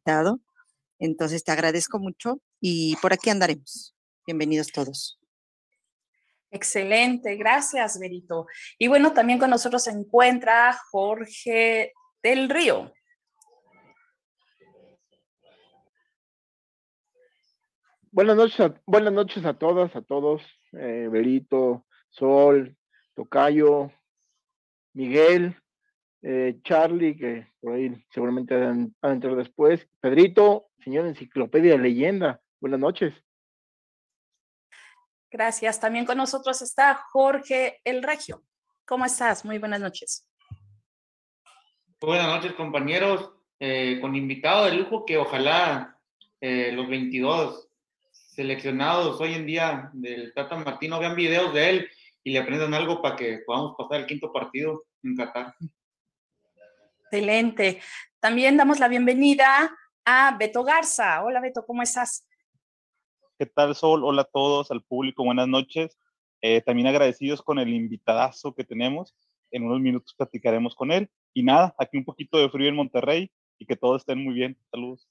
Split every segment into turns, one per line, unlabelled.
invitado. Entonces te agradezco mucho y por aquí andaremos. Bienvenidos todos.
Excelente, gracias, Berito. Y bueno, también con nosotros se encuentra Jorge del Río.
Buenas noches, a, buenas noches a todas, a todos, eh, Berito, Sol, Tocayo, Miguel, eh, Charlie, que por ahí seguramente van a entrar después, Pedrito, señor Enciclopedia de Leyenda, buenas noches.
Gracias. También con nosotros está Jorge El Regio. ¿Cómo estás? Muy buenas noches.
Buenas noches, compañeros. Eh, con invitado de lujo que ojalá eh, los 22 seleccionados hoy en día del Tata Martino vean videos de él y le aprendan algo para que podamos pasar el quinto partido en Qatar.
Excelente. También damos la bienvenida a Beto Garza. Hola Beto, ¿cómo estás?
¿Qué tal, Sol? Hola a todos, al público, buenas noches. Eh, también agradecidos con el invitadazo que tenemos. En unos minutos platicaremos con él. Y nada, aquí un poquito de frío en Monterrey y que todos estén muy bien. Saludos.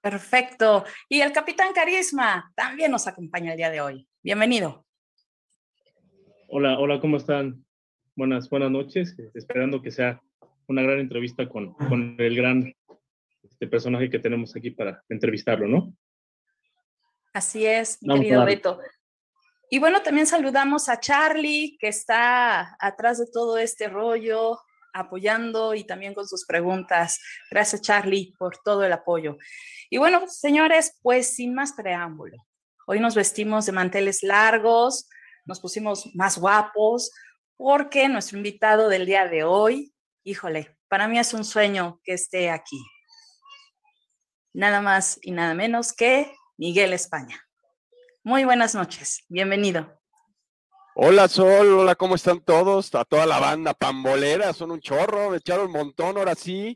Perfecto. Y el capitán Carisma también nos acompaña el día de hoy. Bienvenido.
Hola, hola, ¿cómo están? Buenas, buenas noches. Esperando que sea una gran entrevista con, con el gran este personaje que tenemos aquí para entrevistarlo, ¿no?
Así es, mi querido Beto. Y bueno, también saludamos a Charlie, que está atrás de todo este rollo, apoyando y también con sus preguntas. Gracias, Charlie, por todo el apoyo. Y bueno, señores, pues sin más preámbulo, hoy nos vestimos de manteles largos, nos pusimos más guapos, porque nuestro invitado del día de hoy, híjole, para mí es un sueño que esté aquí. Nada más y nada menos que Miguel España. Muy buenas noches, bienvenido.
Hola Sol, hola, ¿cómo están todos? A toda la banda pambolera, son un chorro, me echaron un montón ahora sí.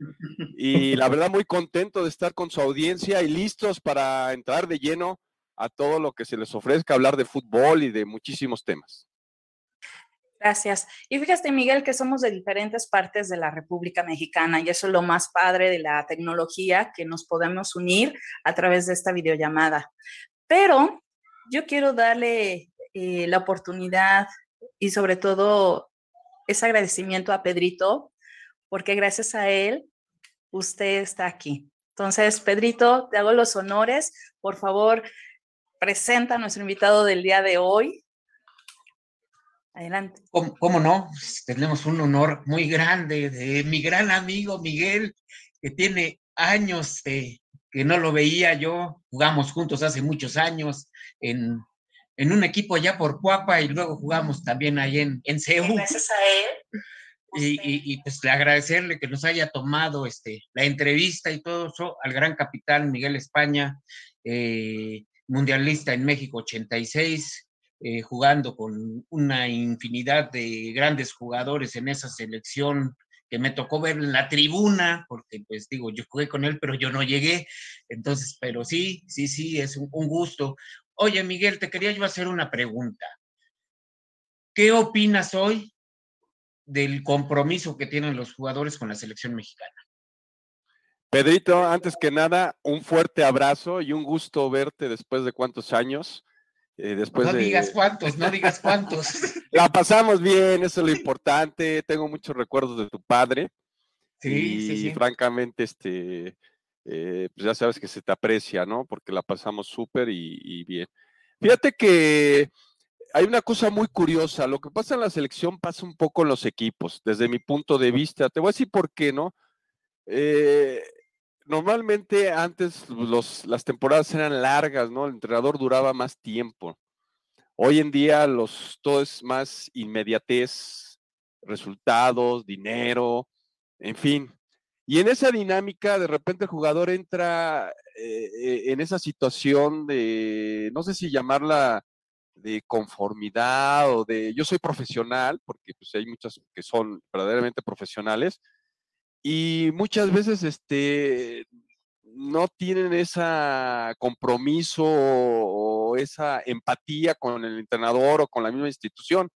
Y la verdad muy contento de estar con su audiencia y listos para entrar de lleno a todo lo que se les ofrezca, hablar de fútbol y de muchísimos temas.
Gracias. Y fíjate, Miguel, que somos de diferentes partes de la República Mexicana y eso es lo más padre de la tecnología, que nos podemos unir a través de esta videollamada. Pero yo quiero darle eh, la oportunidad y sobre todo ese agradecimiento a Pedrito, porque gracias a él usted está aquí. Entonces, Pedrito, te hago los honores. Por favor, presenta a nuestro invitado del día de hoy. Adelante.
¿Cómo, no? Pues, tenemos un honor muy grande de mi gran amigo Miguel, que tiene años que no lo veía yo. Jugamos juntos hace muchos años en en un equipo allá por Cuapa y luego jugamos también ahí en, en
Gracias a él.
Y, y, pues le agradecerle que nos haya tomado este, la entrevista y todo eso al gran capitán Miguel España, eh, mundialista en México 86, eh, jugando con una infinidad de grandes jugadores en esa selección que me tocó ver en la tribuna, porque pues digo, yo jugué con él, pero yo no llegué, entonces, pero sí, sí, sí, es un, un gusto. Oye, Miguel, te quería yo hacer una pregunta. ¿Qué opinas hoy del compromiso que tienen los jugadores con la selección mexicana?
Pedrito, antes que nada, un fuerte abrazo y un gusto verte después de cuántos años.
Eh, después no digas cuántos, no digas cuántos.
La pasamos bien, eso es lo importante. Tengo muchos recuerdos de tu padre.
Sí, sí, sí.
francamente, este, eh, pues ya sabes que se te aprecia, ¿no? Porque la pasamos súper y, bien. Fíjate que hay una cosa muy curiosa. Lo que pasa en la selección pasa un poco en los equipos, desde mi punto de vista. Te voy a decir por qué, ¿no? Eh, normalmente antes los, las temporadas eran largas, ¿no? El entrenador duraba más tiempo. Hoy en día los, todo es más inmediatez, resultados, dinero, en fin. Y en esa dinámica, de repente el jugador entra eh, eh, en esa situación de, no sé si llamarla de conformidad o de, yo soy profesional, porque pues hay muchas que son verdaderamente profesionales, y muchas veces este, no tienen ese compromiso o esa empatía con el entrenador o con la misma institución.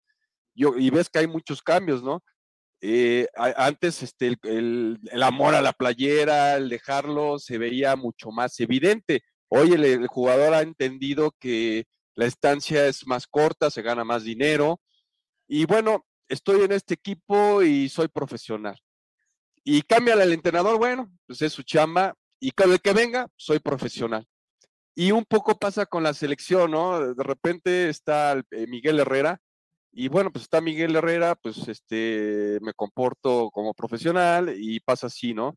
Yo, y ves que hay muchos cambios, ¿no? Eh, antes este, el, amor a la playera, el dejarlo, se veía mucho más evidente. Hoy el, jugador ha entendido que la estancia es más corta, se gana más dinero. Y bueno, estoy en este equipo y soy profesional. Y cambia el entrenador, bueno, pues es su chamba. Y cada el que venga, soy profesional. Y un poco pasa con la selección, ¿no? De repente está eh, Miguel Herrera, y bueno, pues está Miguel Herrera, pues este, me comporto como profesional y pasa así, ¿no?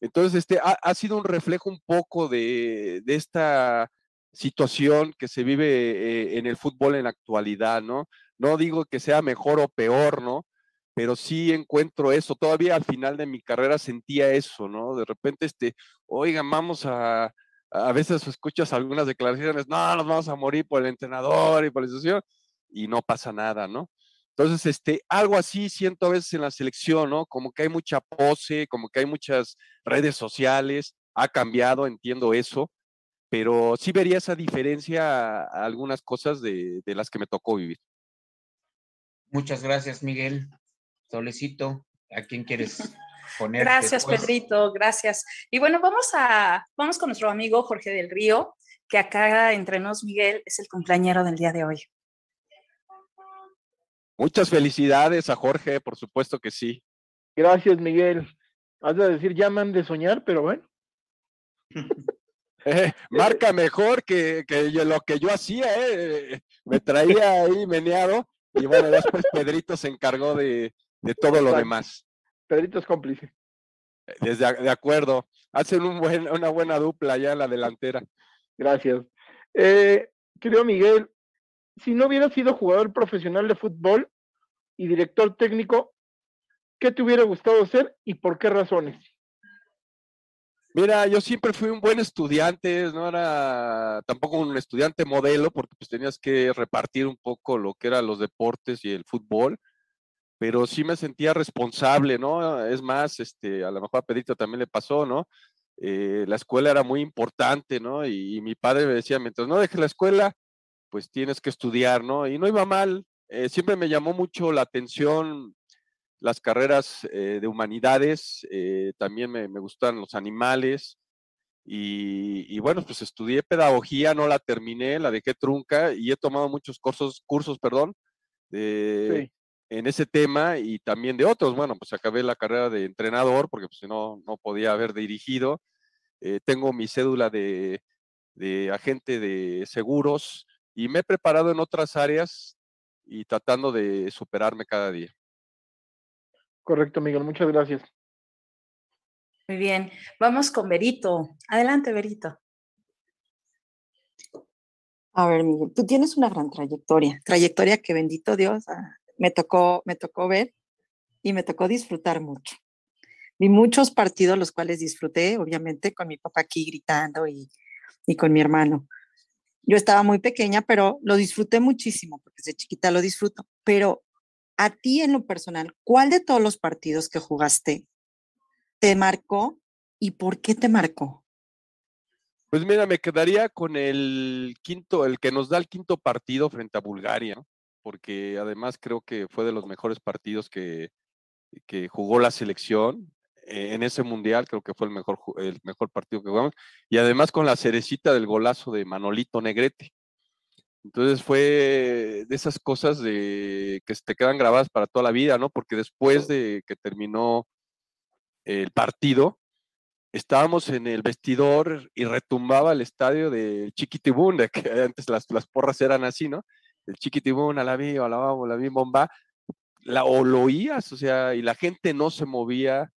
Entonces, este, ha, sido un reflejo un poco de, esta situación que se vive eh, en el fútbol en la actualidad, ¿no? No digo que sea mejor o peor, ¿no? Pero sí encuentro eso. Todavía al final de mi carrera sentía eso, ¿no? De repente, este, oigan, vamos a, a veces escuchas algunas declaraciones, no, nos vamos a morir por el entrenador y por la institución y no pasa nada, ¿no? Entonces, este, algo así siento a veces en la selección, ¿no? Como que hay mucha pose, como que hay muchas redes sociales, ha cambiado, entiendo eso, pero sí vería esa diferencia a algunas cosas de, de las que me tocó vivir.
Muchas gracias, Miguel. Solecito, ¿a quién quieres poner?
Gracias, Pedrito, gracias. Y bueno, vamos a, vamos con nuestro amigo Jorge del Río, que acá entre nos, Miguel, es el cumpleañero del día de hoy.
Muchas felicidades a Jorge, por supuesto que sí.
Gracias, Miguel. Has de decir, llaman de soñar, pero bueno.
Eh, marca mejor que, lo que yo hacía, eh. me traía ahí meneado y bueno, después Pedrito se encargó de, todo lo demás.
Pedrito es cómplice.
Desde, de acuerdo, hacen un buen, una buena dupla allá en la delantera.
Gracias. Eh, querido Miguel, si no hubieras sido jugador profesional de fútbol y director técnico, ¿qué te hubiera gustado ser y por qué razones?
Mira, yo siempre fui un buen estudiante, no era tampoco un estudiante modelo, porque pues tenías que repartir un poco lo que eran los deportes y el fútbol, pero sí me sentía responsable, ¿no? Es más, este, a lo mejor a Pedrito también le pasó, ¿no? Eh, la escuela era muy importante, ¿no? Y, mi padre me decía, mientras no dejes la escuela, pues tienes que estudiar, ¿no? Y no iba mal. Eh, siempre me llamó mucho la atención las carreras eh, de humanidades, también me, gustan los animales. Y, bueno, pues estudié pedagogía, no la terminé, la dejé trunca y he tomado muchos cursos, cursos, perdón, en ese tema y también de otros. Bueno, pues acabé la carrera de entrenador porque pues, si no, no podía haber dirigido. tengo mi cédula de, de agente de seguros, y me he preparado en otras áreas y tratando de superarme cada día.
Correcto, Miguel, muchas gracias.
Muy bien, vamos con Berito. Adelante, Berito.
A ver, Miguel, tú tienes una gran trayectoria, trayectoria que bendito Dios ah, me tocó, me tocó ver y me tocó disfrutar mucho. Vi muchos partidos los cuales disfruté, obviamente, con mi papá aquí gritando y, y con mi hermano. Yo estaba muy pequeña, pero lo disfruté muchísimo, porque desde chiquita lo disfruto. Pero a ti en lo personal, ¿cuál de todos los partidos que jugaste te marcó y por qué te marcó?
Pues mira, me quedaría con el quinto, el que nos da el quinto partido frente a Bulgaria, porque además creo que fue de los mejores partidos que, que jugó la selección. Eh, en ese mundial, creo que fue el mejor, el mejor partido que jugamos, y además con la cerecita del golazo de Manolito Negrete. Entonces fue de esas cosas de que te quedan grabadas para toda la vida, ¿no? Porque después de que terminó el partido, estábamos en el vestidor y retumbaba el estadio de Chiquitibún, de que antes las, las porras eran así, ¿no? El Chiquitibún, a la vi, a la vamos, la vi bomba, la, o lo oías, o sea, y la gente no se movía,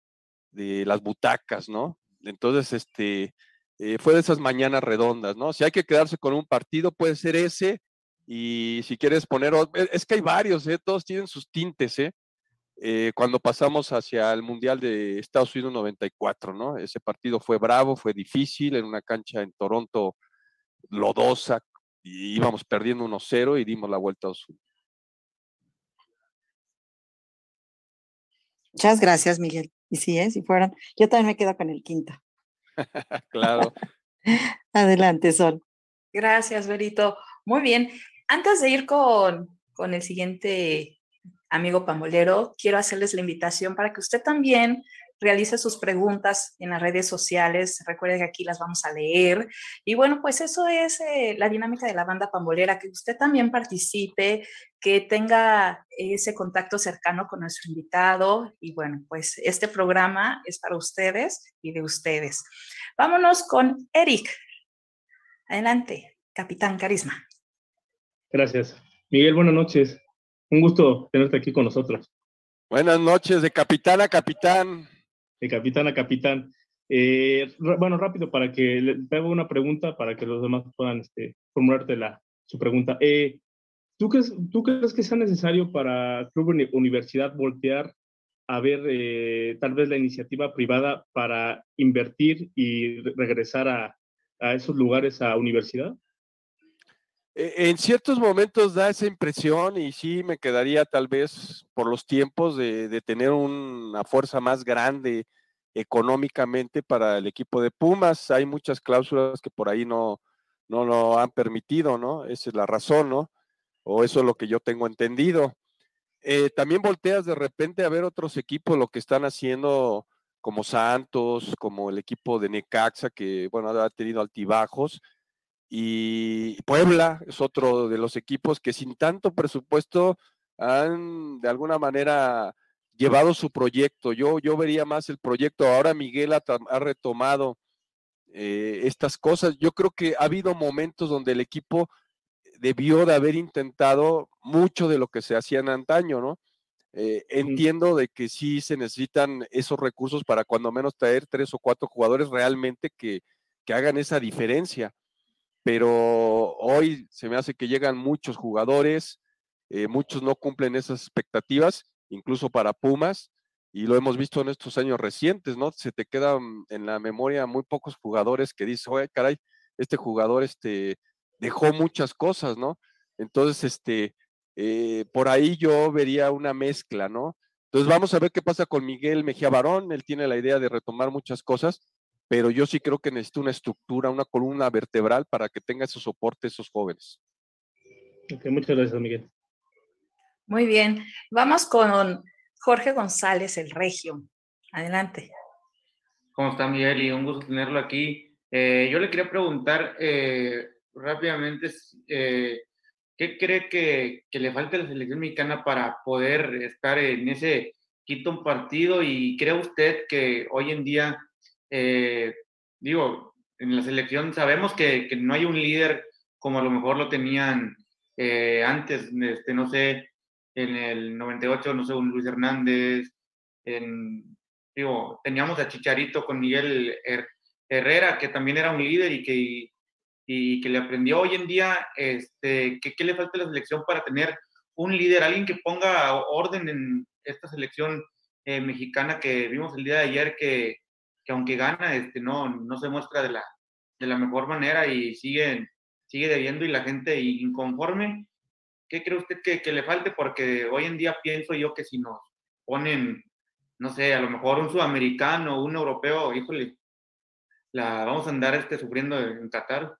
de las butacas, ¿no? Entonces, este, eh, fue de esas mañanas redondas, ¿no? Si hay que quedarse con un partido, puede ser ese, y si quieres poner, e, es que hay varios, ¿eh? Todos tienen sus tintes, ¿eh? ¿eh? cuando pasamos hacia el Mundial de Estados Unidos 94, ¿no? Ese partido fue bravo, fue difícil, en una cancha en Toronto lodosa, y íbamos perdiendo 1-0 y dimos la vuelta a Osuna.
Muchas gracias, Miguel. Y sí, ¿eh? si fueran, yo también me quedo con el quinto.
claro.
Adelante, Sol.
Gracias, Berito. Muy bien. Antes de ir con, con el siguiente amigo pambolero, quiero hacerles la invitación para que usted también realice sus preguntas en las redes sociales. Recuerde que aquí las vamos a leer. Y bueno, pues eso es eh, la dinámica de la banda pambolera, que usted también participe, que tenga ese contacto cercano con nuestro invitado. Y bueno, pues este programa es para ustedes y de ustedes. Vámonos con Eric. Adelante, Capitán Carisma.
Gracias. Miguel, buenas noches. Un gusto tenerte aquí con nosotros.
Buenas noches, de capitán a capitán
de capitán a capitán. Eh, bueno, rápido, para que te haga una pregunta para que los demás puedan este, formularte la, su pregunta. Eh, ¿tú, crees, ¿Tú crees que sea necesario para Club Universidad voltear a ver eh, tal vez la iniciativa privada para invertir y regresar a, a esos lugares a universidad?
E, en ciertos momentos da esa impresión y sí me quedaría tal vez por los tiempos de, tener una fuerza más grande económicamente para el equipo de Pumas. Hay muchas cláusulas que por ahí no, no lo han permitido, ¿no? Esa es la razón, ¿no? O eso es lo que yo tengo entendido. Eh, también volteas de repente a ver otros equipos, lo que están haciendo como Santos, como el equipo de Necaxa, que, bueno, ha tenido altibajos y Puebla es otro de los equipos que sin tanto presupuesto han de alguna manera llevado su proyecto. Yo, yo vería más el proyecto. Ahora Miguel ha, retomado eh, estas cosas. Yo creo que ha habido momentos donde el equipo debió de haber intentado mucho de lo que se hacía en antaño, ¿no? Eh, entiendo de que sí se necesitan esos recursos para cuando menos traer tres o cuatro jugadores realmente que, que hagan esa diferencia pero hoy se me hace que llegan muchos jugadores, eh, muchos no cumplen esas expectativas, incluso para Pumas, y lo hemos visto en estos años recientes, ¿no? Se te quedan en la memoria muy pocos jugadores que dices, oye, caray, este jugador este, dejó muchas cosas, ¿no? Entonces, este, eh, por ahí yo vería una mezcla, ¿no? Entonces vamos a ver qué pasa con Miguel Mejía Barón, él tiene la idea de retomar muchas cosas, pero yo sí creo que necesita una estructura, una columna vertebral para que tenga ese soporte esos jóvenes.
muchas gracias, Miguel.
Muy bien, vamos con Jorge González, el Regio. Adelante.
¿Cómo está Miguel? Y un gusto tenerlo aquí. Eh, yo le quería preguntar eh, rápidamente, eh, ¿qué cree que, que, le falta a la selección mexicana para poder estar en ese quinto partido? ¿Y cree usted que hoy en día eh, digo, en la selección sabemos que, que, no hay un líder como a lo mejor lo tenían eh, antes, este, no sé, en el 98, no sé, un Luis Hernández, digo, teníamos a Chicharito con Miguel Herrera, que también era un líder y que, y, que le aprendió. Hoy en día, este, ¿qué, ¿qué le falta a la selección para tener un líder, alguien que ponga orden en esta selección eh, mexicana que vimos el día de ayer, que, que aunque gana, este, no, no se muestra de la, de la mejor manera y sigue, sigue debiendo y la gente inconforme. ¿Qué cree usted que, le falte? Porque hoy en día pienso yo que si nos ponen, no sé, a lo mejor un sudamericano, un europeo, híjole, la vamos a andar este, sufriendo en Qatar.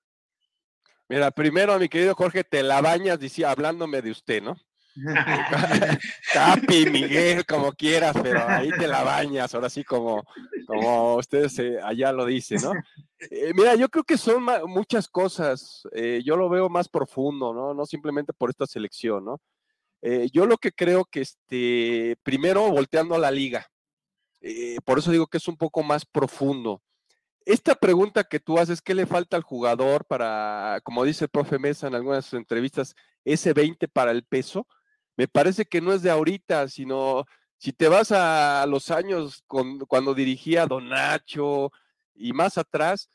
Mira, primero, mi querido Jorge, te la bañas hablándome de usted, ¿no? Capi, Miguel, como quieras, pero ahí te la bañas, ahora sí como, como ustedes eh, allá lo dicen, ¿no? Eh, mira, yo creo que son muchas cosas, eh, yo lo veo más profundo, ¿no? No simplemente por esta selección, ¿no? yo lo que creo que, este, primero, volteando a la liga, por eso digo que es un poco más profundo. Esta pregunta que tú haces, ¿qué le falta al jugador para, como dice el profe Mesa en algunas entrevistas, ese 20 para el peso? Me parece que no es de ahorita, sino si te vas a los años con, cuando dirigía Don Nacho y más atrás,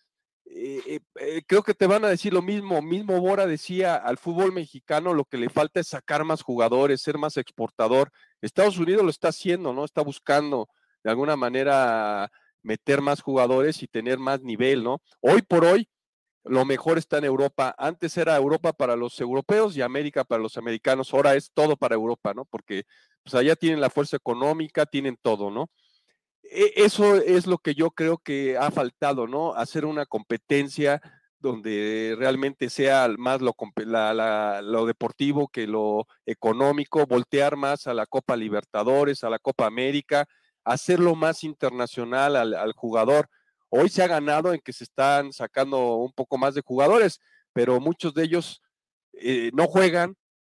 eh, eh, eh, creo que te van a decir lo mismo. Mismo Bora decía al fútbol mexicano lo que le falta es sacar más jugadores, ser más exportador. Estados Unidos lo está haciendo, ¿no? Está buscando de alguna manera meter más jugadores y tener más nivel, ¿no? Hoy por hoy, lo mejor está en Europa. Antes era Europa para los europeos y América para los americanos. Ahora es todo para Europa, ¿no? Porque pues allá tienen la fuerza económica, tienen todo, ¿no? E, eso es lo que yo creo que ha faltado, ¿no? Hacer una competencia donde realmente sea más lo, lo, deportivo que lo económico, voltear más a la Copa Libertadores, a la Copa América, hacerlo más internacional al, jugador. Hoy se ha ganado en que se están sacando un poco más de jugadores, pero muchos de ellos eh, no juegan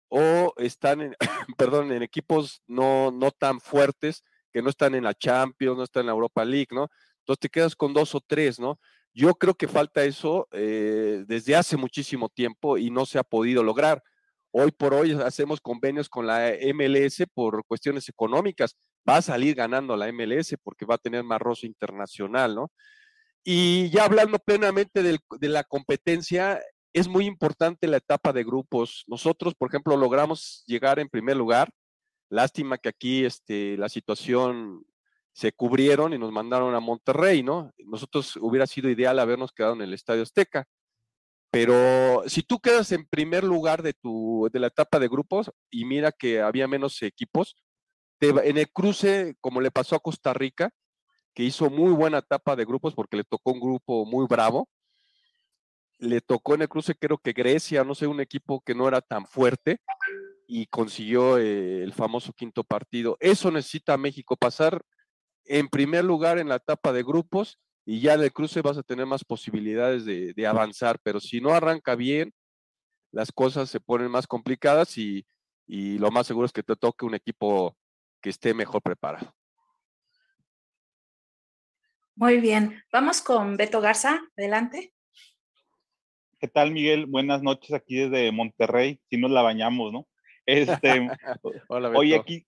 o están en, perdón, en equipos no, no tan fuertes, que no están en la Champions, no están en la Europa League, ¿no? Entonces te quedas con dos o tres, ¿no? Yo creo que falta eso eh, desde hace muchísimo tiempo y no se ha podido lograr. Hoy por hoy hacemos convenios con la MLS por cuestiones económicas. Va a salir ganando la MLS porque va a tener más roce internacional, ¿no? Y ya hablando plenamente de la competencia, es muy importante la etapa de grupos. Nosotros, por ejemplo, logramos llegar en primer lugar. Lástima que aquí este, la situación se cubrieron y nos mandaron a Monterrey, ¿no? Nosotros hubiera sido ideal habernos quedado en el Estadio Azteca. Pero si tú quedas en primer lugar de, tu, de la etapa de grupos y mira que había menos equipos, en el cruce, como le pasó a Costa Rica, que hizo muy buena etapa de grupos porque le tocó un grupo muy bravo, le tocó en el cruce creo que Grecia, no sé, un equipo que no era tan fuerte y consiguió eh, el famoso quinto partido. Eso necesita México, pasar en primer lugar en la etapa de grupos y ya en el cruce vas a tener más posibilidades de, avanzar, pero si no arranca bien, las cosas se ponen más complicadas y, y lo más seguro es que te toque un equipo que esté mejor preparado.
Muy bien, vamos con Beto Garza, adelante.
¿Qué tal, Miguel? Buenas noches aquí desde Monterrey. Si nos la bañamos, ¿no? Este, Hola, Oye, aquí,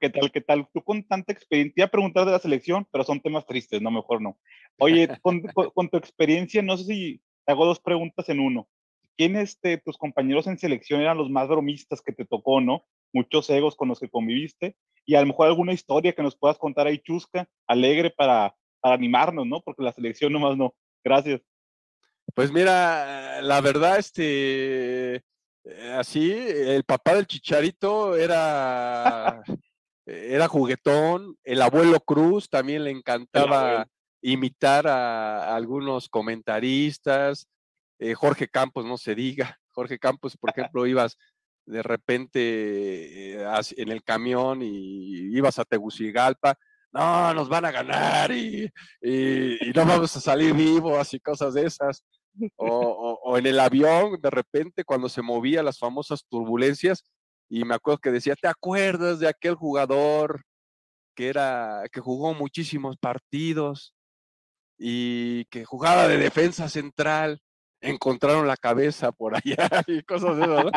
¿qué tal? ¿Qué tal? Tú con tanta experiencia, iba a preguntar de la selección, pero son temas tristes, no, mejor no. Oye, con, tu experiencia, no sé si te hago dos preguntas en uno. ¿Quiénes de tus compañeros en selección eran los más bromistas que te tocó, no? Muchos egos con los que conviviste y a lo mejor alguna historia que nos puedas contar ahí chusca, alegre para, para animarnos, ¿no? Porque la selección nomás no. Gracias.
Pues mira, la verdad, este, eh, así, el papá del chicharito era, era juguetón, el abuelo Cruz también le encantaba imitar a, algunos comentaristas, eh, Jorge Campos, no se diga, Jorge Campos, por ejemplo, ibas de repente eh, en el camión y ibas a Tegucigalpa, no, nos van a ganar y, no vamos a salir vivos y cosas de esas o, en el avión, de repente, cuando se movía las famosas turbulencias, y me acuerdo que decía, ¿te acuerdas de aquel jugador que era, que jugó muchísimos partidos y que jugaba de defensa central? Encontraron la cabeza por allá y cosas de eso,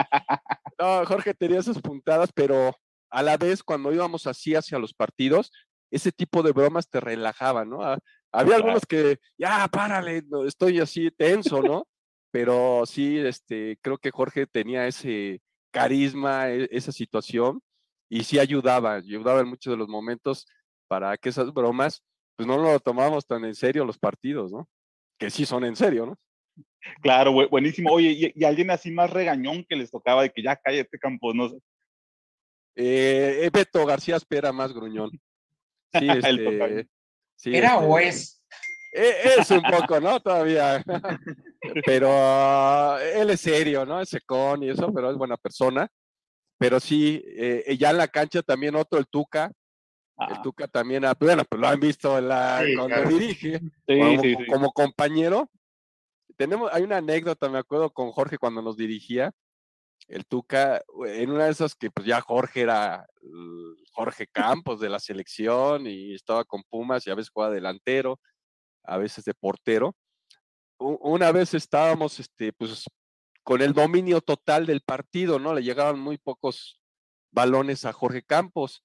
no Jorge tenía esas puntadas, pero a la vez cuando íbamos así hacia los partidos, ese tipo de bromas te relajaban, ¿no? Ah, había algunos que, ya, párale, estoy así tenso, ¿no? Pero sí, este, creo que Jorge tenía ese carisma, e, esa situación, y sí ayudaba, ayudaba en muchos de los momentos para que esas bromas, pues no lo tomamos tan en serio los partidos, ¿no? Que sí son en serio, ¿no?
Claro, buenísimo. Oye, ¿y, alguien así más regañón que les tocaba de que ya cállate, Campos? No sé.
Eh, Beto García espera más gruñón. Sí, este,
¿Era o este, es?
E, es un poco, ¿no? Todavía. Pero él es serio, ¿no? Es secón y eso, pero es buena persona. Pero sí, eh, ya en la cancha también otro, el Tuca. El ah. Tuca también, bueno, pues lo han visto en la, cuando dirige, como, compañero. Tenemos, hay una anécdota, me acuerdo, con Jorge cuando nos dirigía el Tuca, en una de esas que pues ya Jorge era Jorge Campos de la selección y estaba con Pumas y a veces jugaba delantero, a veces de portero. Una vez estábamos este, pues, con el dominio total del partido, ¿no? Le llegaban muy pocos balones a Jorge Campos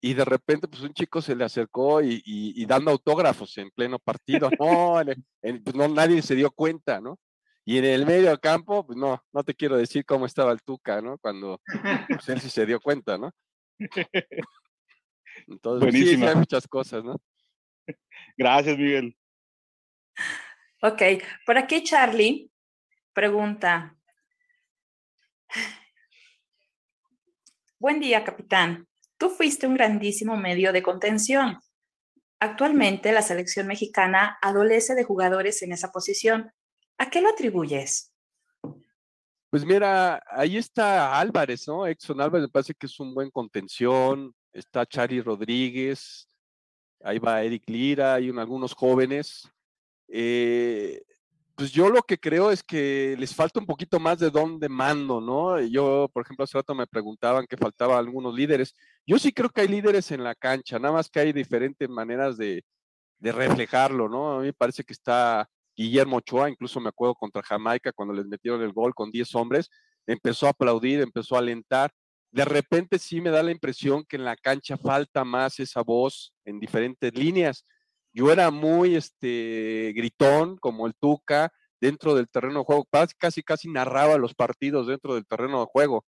y de repente pues un chico se le acercó y, dando autógrafos en pleno partido, no, pues, no, nadie se dio cuenta, ¿no? Y en el medio campo, pues no, no te quiero decir cómo estaba el Tuca, ¿no? Cuando pues, él sí se dio cuenta, ¿no? Entonces, sí, hay muchas cosas, ¿no?
Gracias, Miguel.
Ok, por aquí Charlie pregunta. Buen día, capitán. Tú fuiste un grandísimo medio de contención. Actualmente la selección mexicana adolece de jugadores en esa posición ¿A qué lo atribuyes?
Pues mira, ahí está Álvarez, ¿no? Exxon Álvarez me parece que es un buen contención. Está Chari Rodríguez, ahí va Eric Lira, hay algunos jóvenes. Eh, pues yo lo que creo es que les falta un poquito más de don de mando, ¿no? Yo, por ejemplo, hace rato me preguntaban que faltaban algunos líderes. Yo sí creo que hay líderes en la cancha, nada más que hay diferentes maneras de, de reflejarlo, ¿no? A mí me parece que está Guillermo Ochoa, incluso me acuerdo contra Jamaica cuando les metieron el gol con 10 hombres, empezó a aplaudir, empezó a alentar. De repente sí me da la impresión que en la cancha falta más esa voz en diferentes líneas. Yo era muy este, gritón, como el Tuca, dentro del terreno de juego, casi, casi narraba los partidos dentro del terreno de juego,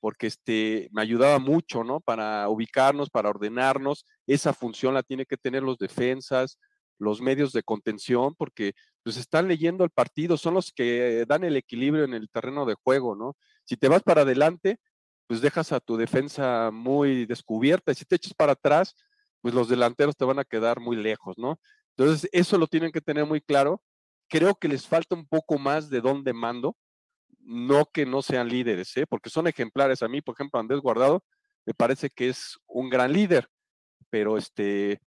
porque este, me ayudaba mucho, ¿no? Para ubicarnos, para ordenarnos. Esa función la tiene que tener los defensas, los medios de contención, porque pues están leyendo el partido, son los que dan el equilibrio en el terreno de juego, ¿no? Si te vas para adelante, pues dejas a tu defensa muy descubierta, y si te echas para atrás, pues los delanteros te van a quedar muy lejos, ¿no? Entonces, eso lo tienen que tener muy claro. Creo que les falta un poco más de dónde mando, no que no sean líderes, ¿eh? porque son ejemplares. A mí, por ejemplo, Andrés Guardado me parece que es un gran líder, pero este,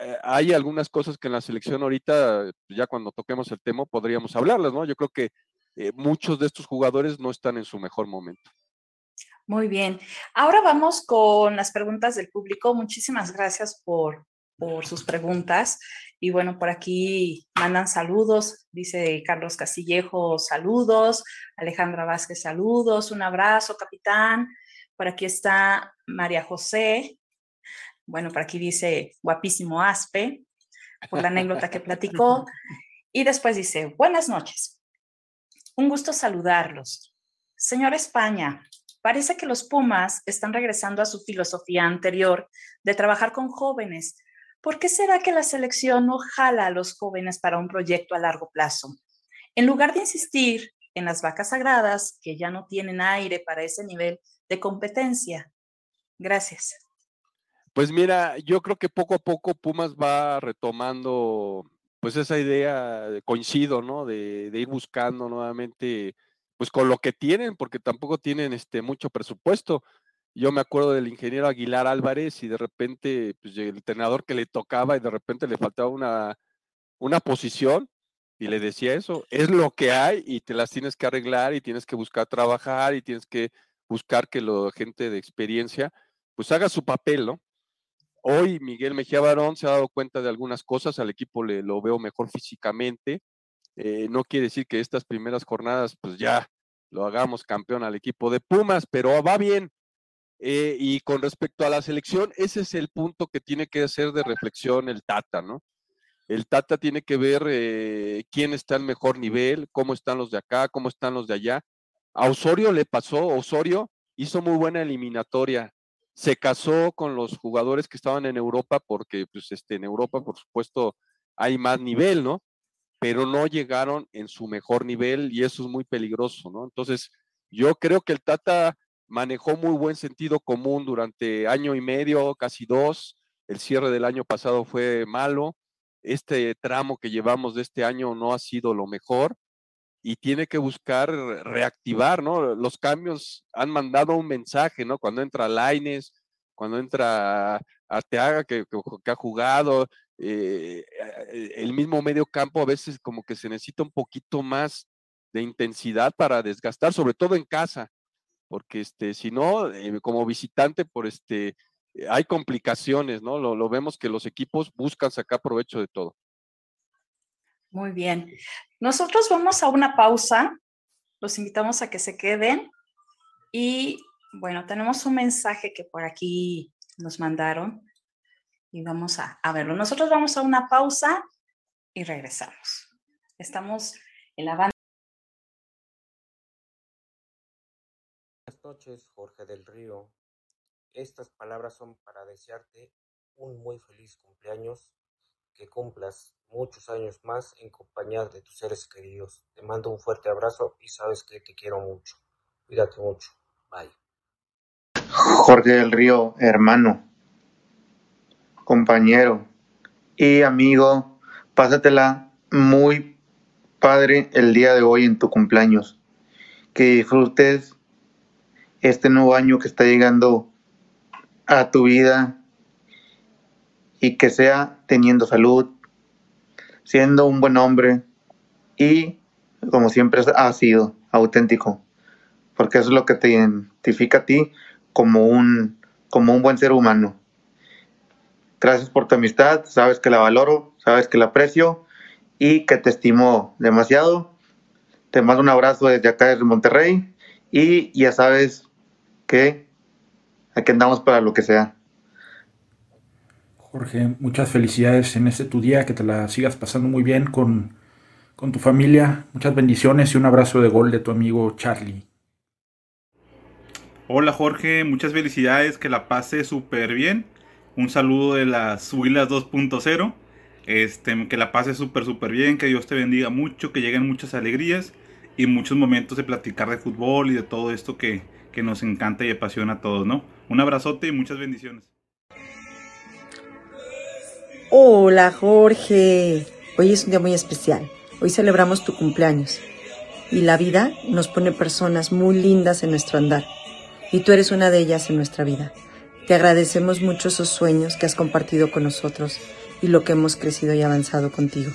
eh, hay algunas cosas que en la selección ahorita, ya cuando toquemos el tema, podríamos hablarlas, ¿no? Yo creo que eh, muchos de estos jugadores no están en su mejor momento.
Muy bien. Ahora vamos con las preguntas del público. Muchísimas gracias por, por sus preguntas. Y bueno, por aquí mandan saludos, dice Carlos Castillejo, saludos, Alejandra Vázquez, saludos, un abrazo, capitán. Por aquí está María José, bueno, por aquí dice guapísimo Aspe, por la anécdota que platicó. Y después dice, buenas noches. Un gusto saludarlos. Señor España, parece que los Pumas están regresando a su filosofía anterior de trabajar con jóvenes. ¿Por qué será que la selección no jala a los jóvenes para un proyecto a largo plazo? En lugar de insistir en las vacas sagradas, que ya no tienen aire para ese nivel de competencia. Gracias.
Pues mira, yo creo que poco a poco Pumas va retomando pues esa idea, coincido, ¿no? De, ir buscando nuevamente, pues con lo que tienen, porque tampoco tienen este mucho presupuesto. Yo me acuerdo del ingeniero Aguilar Álvarez y de repente, pues el entrenador que le tocaba y de repente le faltaba una, una posición y le decía eso, es lo que hay y te las tienes que arreglar y tienes que buscar trabajar y tienes que buscar que la gente de experiencia pues haga su papel, ¿no? Hoy Miguel Mejía Barón se ha dado cuenta de algunas cosas, al equipo le lo veo mejor físicamente. Eh, no quiere decir que estas primeras jornadas, pues ya lo hagamos campeón al equipo de Pumas, pero va bien. Eh, y con respecto a la selección, ese es el punto que tiene que hacer de reflexión el Tata, ¿no? El Tata tiene que ver eh, quién está en mejor nivel, cómo están los de acá, cómo están los de allá. A Osorio le pasó, Osorio hizo muy buena eliminatoria, se casó con los jugadores que estaban en Europa porque pues este en Europa por supuesto hay más nivel, ¿no? Pero no llegaron en su mejor nivel y eso es muy peligroso, ¿no? Entonces, yo creo que el Tata manejó muy buen sentido común durante año y medio, casi dos. El cierre del año pasado fue malo. Este tramo que llevamos de este año no ha sido lo mejor y tiene que buscar reactivar, ¿no? Los cambios han mandado un mensaje, ¿no? Cuando entra Laines, cuando entra Arteaga, que, que, ha jugado, eh, el mismo medio campo a veces como que se necesita un poquito más de intensidad para desgastar, sobre todo en casa, porque este, si no, eh, como visitante, por este, hay complicaciones, ¿no? lo vemos que los equipos buscan sacar provecho de todo.
Muy bien. Nosotros vamos a una pausa. Los invitamos a que se queden. Y bueno, tenemos un mensaje que por aquí nos mandaron y vamos a, verlo. Nosotros vamos a una pausa y regresamos. Estamos en la banda.
Buenas noches, Jorge del Río. Estas palabras son para desearte un muy feliz cumpleaños, que cumplas muchos años más en compañía de tus seres queridos. Te mando un fuerte abrazo y sabes que te quiero mucho. Cuídate mucho. Bye.
Jorge del Río, hermano, compañero y amigo, pásatela muy, padre el día de hoy en tu cumpleaños. Que disfrutes este nuevo año que está llegando a tu vida y que sea teniendo salud, siendo un buen hombre y como siempre ha sido, auténtico, porque eso es lo que te identifica a ti como un, como un buen ser humano. Gracias por tu amistad, sabes que la valoro, sabes que la aprecio y que te estimo demasiado. Te mando un abrazo desde acá desde Monterrey y ya sabes que aquí andamos para lo que sea.
Jorge, muchas felicidades en este tu día, que te la sigas pasando muy bien con, con tu familia. Muchas bendiciones y un abrazo de gol de tu amigo Charlie.
Hola Jorge, muchas felicidades, que la pase súper bien. Un saludo de las Huilas 2.0. Este, que la pase súper, súper bien, que Dios te bendiga mucho, que lleguen muchas alegrías y muchos momentos de platicar de fútbol y de todo esto que, que nos encanta y apasiona a todos, ¿no? Un abrazote y muchas bendiciones.
Hola Jorge, hoy es un día muy especial. Hoy celebramos tu cumpleaños y la vida nos pone personas muy lindas en nuestro andar y tú eres una de ellas en nuestra vida. Te agradecemos mucho esos sueños que has compartido con nosotros y lo que hemos crecido y avanzado contigo.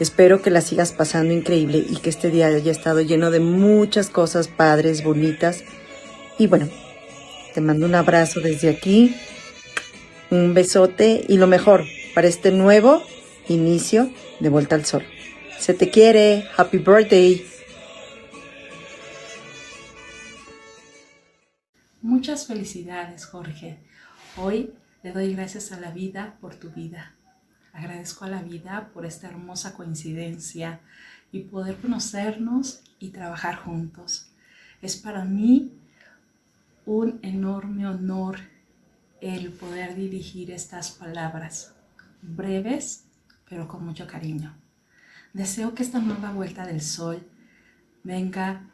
Espero que la sigas pasando increíble y que este día haya estado lleno de muchas cosas padres, bonitas. Y bueno, te mando un abrazo desde aquí, un besote y lo mejor para este nuevo inicio de Vuelta al Sol. Se te quiere. Happy birthday.
Muchas felicidades, Jorge. Hoy le doy gracias a la vida por tu vida. Agradezco a la vida por esta hermosa coincidencia y poder conocernos y trabajar juntos. Es para mí un enorme honor el poder dirigir estas palabras, breves pero con mucho cariño. Deseo que esta nueva vuelta del sol venga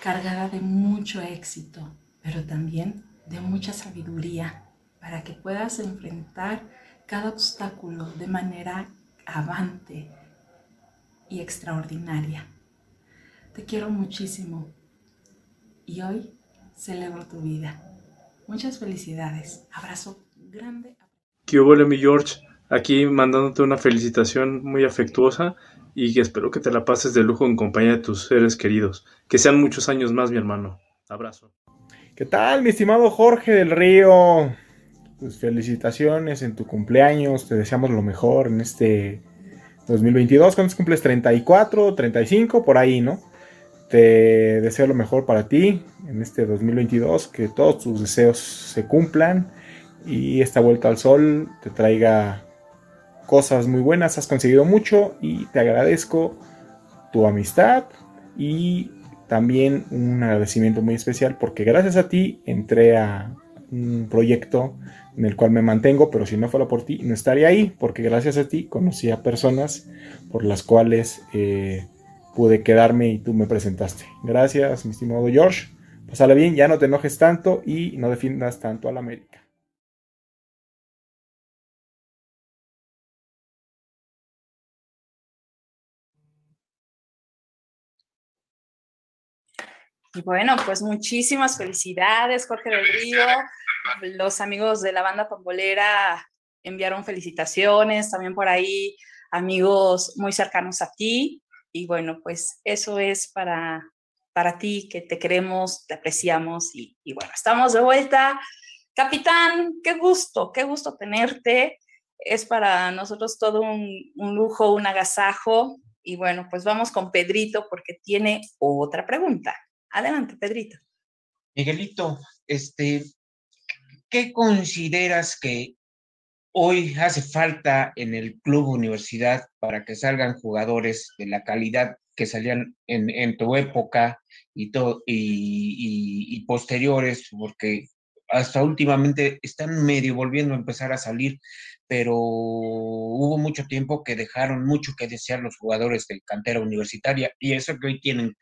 cargada de mucho éxito, pero también de mucha sabiduría, para que puedas enfrentar cada obstáculo de manera avante y extraordinaria. Te quiero muchísimo y hoy celebro tu vida. Muchas felicidades. Abrazo grande.
¿Qué hubo, mi George? Aquí mandándote una felicitación muy afectuosa y espero que te la pases de lujo en compañía de tus seres queridos. Que sean muchos años más, mi hermano. Abrazo.
¿Qué tal, mi estimado Jorge del Río? Pues felicitaciones en tu cumpleaños. Te deseamos lo mejor en este 2022. ¿Cuántos cumples? ¿34, 35? Por ahí, ¿no? Te deseo lo mejor para ti en este 2022. Que todos tus deseos se cumplan. Y esta vuelta al sol te traiga cosas muy buenas, has conseguido mucho y te agradezco tu amistad y también un agradecimiento muy especial porque gracias a ti entré a un proyecto en el cual me mantengo, pero si no fuera por ti no estaría ahí porque gracias a ti conocí a personas por las cuales eh, pude quedarme y tú me presentaste. Gracias, mi estimado George. Pásale bien, ya no te enojes tanto y no defiendas tanto a la América.
Y bueno, pues muchísimas felicidades, Jorge del Río. Los amigos de la banda pambolera enviaron felicitaciones, también por ahí amigos muy cercanos a ti. Y bueno, pues eso es para, para ti, que te queremos, te apreciamos y, bueno, estamos de vuelta. Capitán, qué gusto, qué gusto tenerte. Es para nosotros todo un, un lujo, un agasajo. Y bueno, pues vamos con Pedrito porque tiene otra pregunta. Adelante, Pedrito.
Miguelito, este, ¿qué consideras que hoy hace falta en el club universidad para que salgan jugadores de la calidad que salían en, tu época y, todo, y, y, posteriores? Porque hasta últimamente están medio volviendo a empezar a salir, pero hubo mucho tiempo que dejaron mucho que desear los jugadores del cantera universitaria y eso que hoy tienen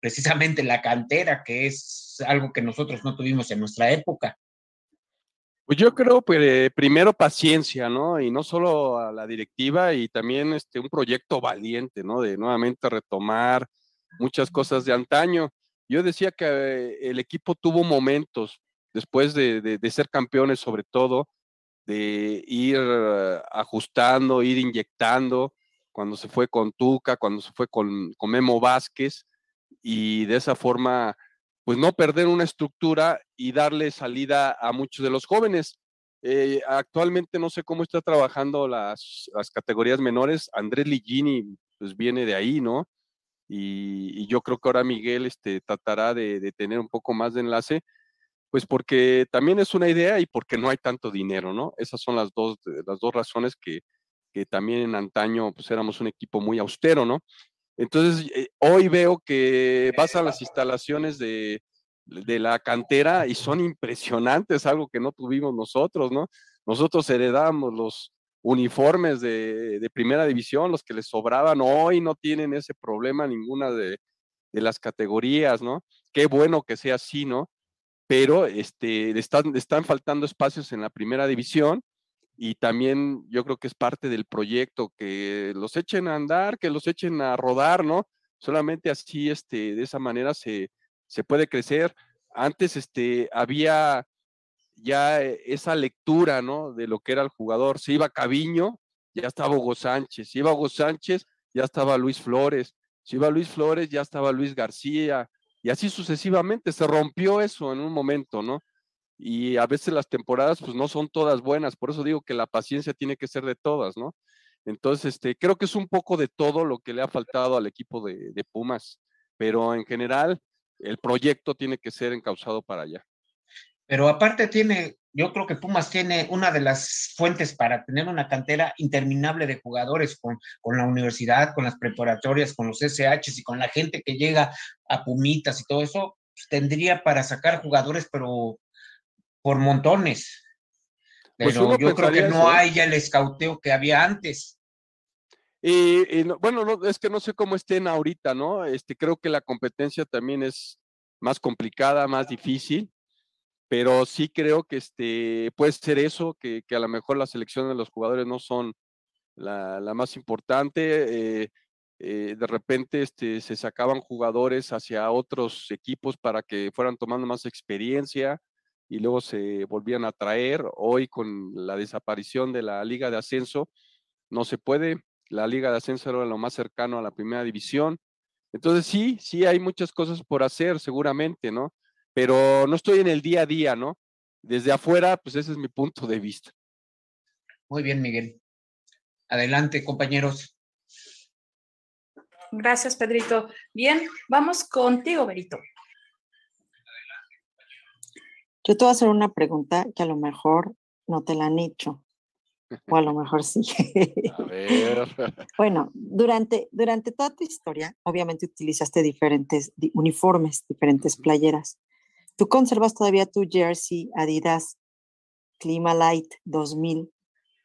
precisamente la cantera, que es algo que nosotros no tuvimos en nuestra época.
Pues yo creo, pues, primero paciencia, ¿no? Y no solo a la directiva y también este, un proyecto valiente, ¿no? De nuevamente retomar muchas cosas de antaño. Yo decía que el equipo tuvo momentos después de, ser campeones, sobre todo, de ir ajustando, ir inyectando, cuando se fue con Tuca, cuando se fue con, con Memo Vázquez, y de esa forma pues no perder una estructura y darle salida a muchos de los jóvenes. Eh, actualmente no sé cómo está trabajando las, categorías menores. Andrés Ligini pues viene de ahí, ¿no? Y, yo creo que ahora Miguel este, tratará de, tener un poco más de enlace, pues porque también es una idea y porque no hay tanto dinero, ¿no? Esas son las dos, las dos razones que, que también en antaño pues éramos un equipo muy austero, ¿no? Entonces, eh, hoy veo que vas a las instalaciones de, la cantera y son impresionantes, algo que no tuvimos nosotros, ¿no? Nosotros heredamos los uniformes de, primera división, los que les sobraban, hoy no tienen ese problema ninguna de, las categorías, ¿no? Qué bueno que sea así, ¿no? Pero este, están, están faltando espacios en la primera división y también yo creo que es parte del proyecto, que los echen a andar, que los echen a rodar, ¿no? Solamente así, este, de esa manera se, se puede crecer. Antes, este, había ya esa lectura, ¿no? De lo que era el jugador. Se iba Caviño, ya estaba Hugo Sánchez. Se iba Hugo Sánchez, ya estaba Luis Flores. Se iba Luis Flores, ya estaba Luis García. Y así sucesivamente. Se rompió eso en un momento, ¿no? Y a veces las temporadas pues no son todas buenas, por eso digo que la paciencia tiene que ser de todas, ¿no? Entonces, este, creo que es un poco de todo lo que le ha faltado al equipo de, Pumas, pero en general el proyecto tiene que ser encauzado para allá.
Pero aparte tiene, yo creo que Pumas tiene una de las fuentes para tener una cantera interminable de jugadores con, con la universidad, con las preparatorias, con los SHs y con la gente que llega a Pumitas y todo eso, pues, tendría para sacar jugadores, pero por montones. Pues Pero yo creo que no hay ya el escauteo que había antes.
Y, bueno, no, es que no sé cómo estén ahorita, ¿no? Este, creo que la competencia también es más complicada, más difícil, pero sí creo que este, puede ser eso, que, a lo mejor la selección de los jugadores no son la, más importante. Eh, eh, de repente este, se sacaban jugadores hacia otros equipos para que fueran tomando más experiencia y luego se volvían a traer. Hoy con la desaparición de la Liga de Ascenso, no se puede. La Liga de Ascenso era lo más cercano a la primera división. Entonces sí, sí hay muchas cosas por hacer seguramente, ¿no? Pero no estoy en el día a día, ¿no? Desde afuera, pues ese es mi punto de vista.
Muy bien, Miguel. Adelante, compañeros.
Gracias, Pedrito. Bien, vamos contigo, Berito.
Yo te voy a hacer una pregunta que a lo mejor no te la han hecho, o a lo mejor sí. A ver. bueno, durante, durante toda tu historia, obviamente utilizaste diferentes uniformes, diferentes playeras. ¿Tú conservas todavía tu jersey Adidas Clima Light 2000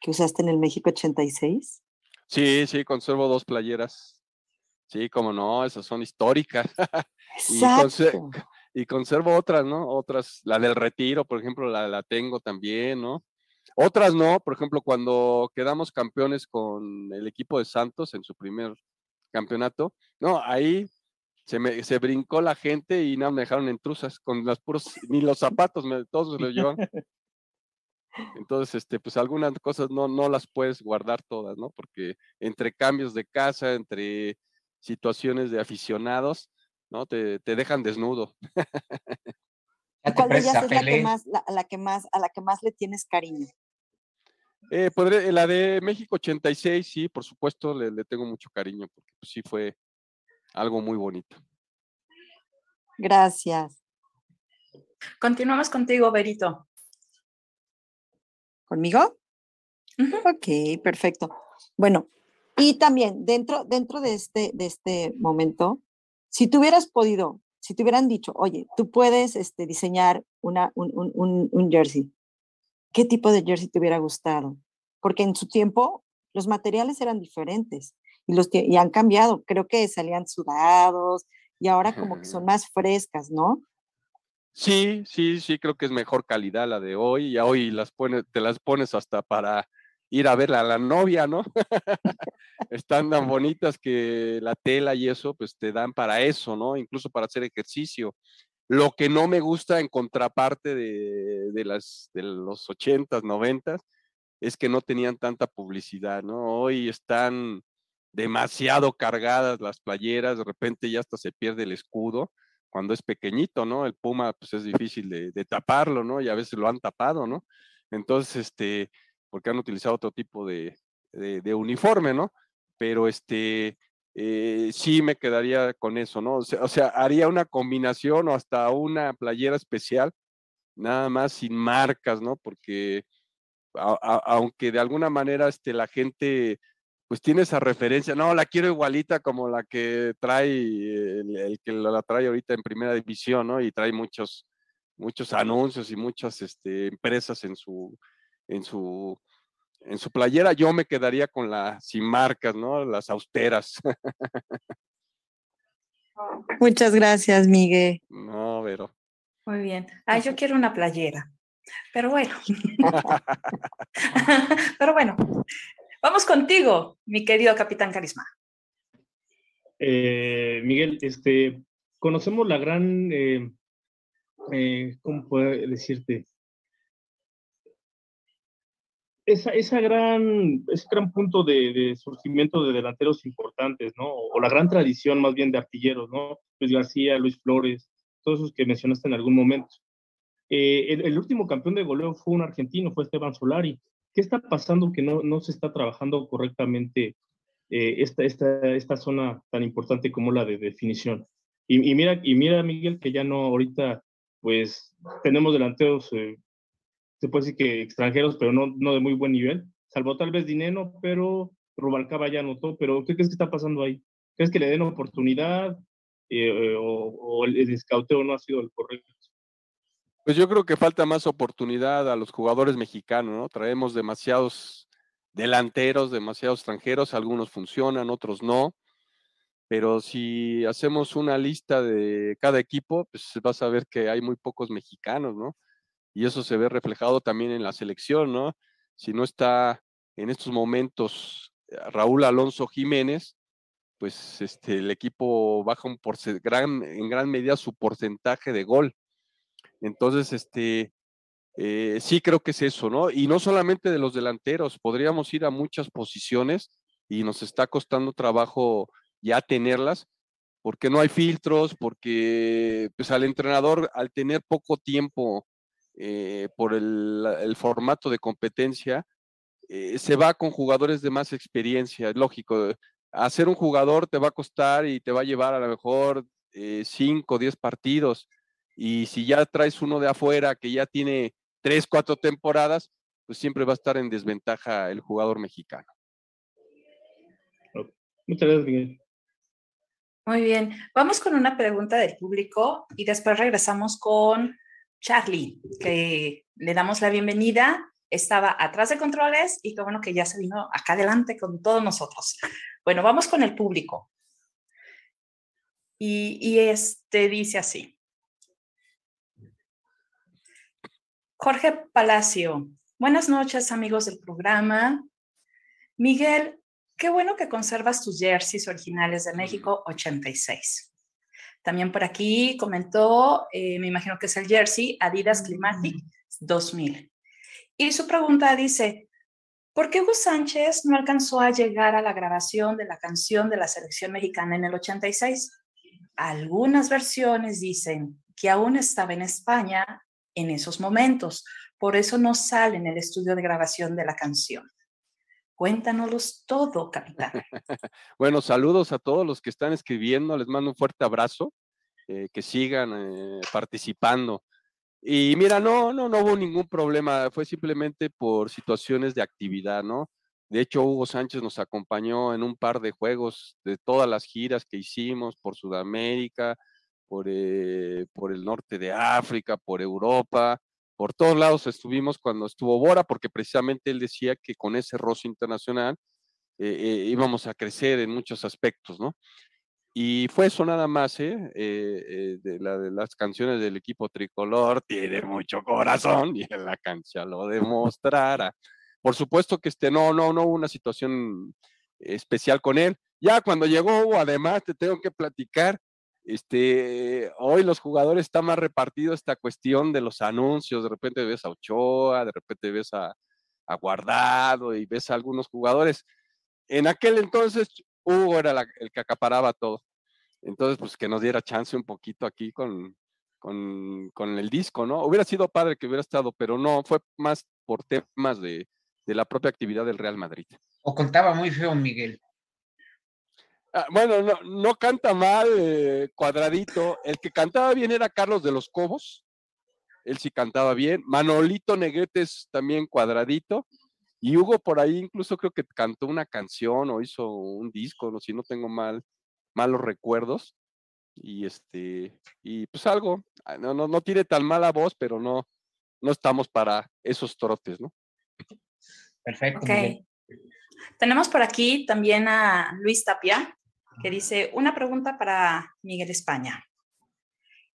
que usaste en el México 86?
Sí, sí, conservo dos playeras. Sí, como no, esas son históricas. Exacto y conservo otras, ¿no? Otras, la del retiro, por ejemplo, la, la tengo también, ¿no? Otras no, por ejemplo, cuando quedamos campeones con el equipo de Santos en su primer campeonato, no, ahí se, me, se brincó la gente y no me dejaron entrusas con puros, ni los zapatos, me, todos los llevan. Entonces, este, pues algunas cosas no, no las puedes guardar todas, ¿no? Porque entre cambios de casa, entre situaciones de aficionados, ¿no? Te, dejan desnudo.
¿Cuál de ellas es la que, más, a la que más, a la que más le tienes cariño?
Eh, podré, la de México 86, sí, por supuesto, le, tengo mucho cariño, porque pues, sí fue algo muy bonito.
Gracias.
Continuamos contigo, Berito.
¿Conmigo? Ok, perfecto. Bueno, y también dentro, dentro de, este, de este momento, si tú hubieras podido, si te hubieran dicho, oye, tú puedes este, diseñar una, un, jersey, ¿qué tipo de jersey te hubiera gustado? Porque en su tiempo los materiales eran diferentes y, los, y han cambiado. Creo que salían sudados y ahora como que son más frescas, ¿no?
Sí, sí, sí, creo que es mejor calidad la de hoy. Y hoy las te las pones hasta para ir a ver a la novia, ¿no? Están tan bonitas que la tela y eso, pues te dan para eso, ¿no? Incluso para hacer ejercicio. Lo que no me gusta en contraparte de, de las, de los ochentas, noventas, es que no tenían tanta publicidad, ¿no? Hoy están demasiado cargadas las playeras, de repente ya hasta se pierde el escudo cuando es pequeñito, ¿no? El puma, pues es difícil de, de taparlo, ¿no? Y a veces lo han tapado, ¿no? Entonces, este, porque han utilizado otro tipo de, uniforme, ¿no? Pero este, eh, sí me quedaría con eso, ¿no? O sea, haría una combinación o hasta una playera especial, nada más sin marcas, ¿no? Porque aunque de alguna manera este, la gente pues tiene esa referencia, no, la quiero igualita como la que trae el, que la trae ahorita en primera división, ¿no? Y trae muchos, muchos anuncios y muchas este, empresas en su, en su, en su playera. Yo me quedaría con las sin marcas, ¿no? Las austeras.
Muchas gracias, Miguel.
No, pero.
Muy bien. Ay, yo quiero una playera. Pero bueno. pero bueno. Vamos contigo, mi querido capitán Carisma.
Eh, Miguel, este, conocemos la gran, eh, eh, ¿cómo puedo decirte? Esa, esa gran, ese gran punto de, surgimiento de delanteros importantes, ¿no? O la gran tradición más bien de artilleros, ¿no? Luis García, Luis Flores, todos esos que mencionaste en algún momento. Eh, el, último campeón de goleo fue un argentino, fue Esteban Solari. ¿Qué está pasando que no, no se está trabajando correctamente eh, esta, esta, esta zona tan importante como la de definición? Y, y, mira, y mira, Miguel, que ya no ahorita, pues tenemos delanteros eh, se puede decir que extranjeros, pero no, no de muy buen nivel, salvo tal vez Dineno, pero Rubalcaba ya anotó, pero ¿qué crees que está pasando ahí? ¿Crees que le den oportunidad eh, o, el, el escauteo no ha sido el correcto?
Pues yo creo que falta más oportunidad a los jugadores mexicanos, ¿no? Traemos demasiados delanteros, demasiados extranjeros, algunos funcionan, otros no. Pero si hacemos una lista de cada equipo, pues vas a ver que hay muy pocos mexicanos, ¿no? Y eso se ve reflejado también en la selección, ¿no? Si no está en estos momentos eh, Raúl Alonso Jiménez, pues este, el equipo baja un gran, en gran medida su porcentaje de gol. Entonces, este, eh, sí creo que es eso, ¿no? Y no solamente de los delanteros, podríamos ir a muchas posiciones y nos está costando trabajo ya tenerlas, porque no hay filtros, porque pues al entrenador al tener poco tiempo eh, por el, formato de competencia, eh, se va con jugadores de más experiencia. Es lógico, hacer un jugador te va a costar y te va a llevar a lo mejor 5 o 10 partidos. Y si ya traes uno de afuera que ya tiene 3, 4 temporadas, pues siempre va a estar en desventaja el jugador mexicano.
Muchas gracias, Miguel.
Muy bien, vamos con una pregunta del público y después regresamos con Charlie, que le damos la bienvenida. Estaba atrás de controles y qué bueno que ya se vino acá adelante con todos nosotros. Bueno, vamos con el público. Y, y este dice así. Jorge Palacio, buenas noches amigos del programa. Miguel, qué bueno que conservas tus jerseys originales de México 86. También por aquí comentó, eh, me imagino que es el jersey Adidas Climatic 2000. Y su pregunta dice, ¿por qué Hugo Sánchez no alcanzó a llegar a la grabación de la canción de la selección mexicana en el 86? Algunas versiones dicen que aún estaba en España en esos momentos, por eso no sale en el estudio de grabación de la canción. Cuéntanos todo, capitán.
bueno, saludos a todos los que están escribiendo, les mando un fuerte abrazo, eh, que sigan eh, participando. Y mira, no, no, no hubo ningún problema, fue simplemente por situaciones de actividad, ¿no? De hecho, Hugo Sánchez nos acompañó en un par de juegos de todas las giras que hicimos por Sudamérica, por, eh, por el norte de África, por Europa, por todos lados estuvimos cuando estuvo Bora, porque precisamente él decía que con ese roce internacional eh, eh, íbamos a crecer en muchos aspectos, ¿no? Y fue eso nada más, ¿eh? eh, de, la, de las canciones del equipo tricolor, tiene mucho corazón y en la cancha lo demostrará. Por supuesto que este, no, no, no hubo una situación especial con él. Ya cuando llegó, además, te tengo que platicar, este, hoy los jugadores están más repartidos esta cuestión de los anuncios, de repente ves a Ochoa, de repente ves a, a Guardado y ves a algunos jugadores. En aquel entonces Hugo era el que acaparaba todo. Entonces, pues que nos diera chance un poquito aquí con, con, el disco, ¿no? Hubiera sido padre que hubiera estado, pero no, fue más por temas de, la propia actividad del Real Madrid.
O contaba muy feo Miguel.
Ah, bueno, no, no, canta mal, eh, cuadradito. El que cantaba bien era Carlos de los Cobos. Él sí cantaba bien. Manolito Negretes también cuadradito. Y Hugo por ahí incluso creo que cantó una canción o hizo un disco, no si no tengo mal, malos recuerdos. Y este, y pues algo, ah, no, no, no tiene tan mala voz, pero no, no estamos para esos trotes, ¿no?
Perfecto.
Tenemos por aquí también a Luis Tapia, que dice, una pregunta para Miguel España.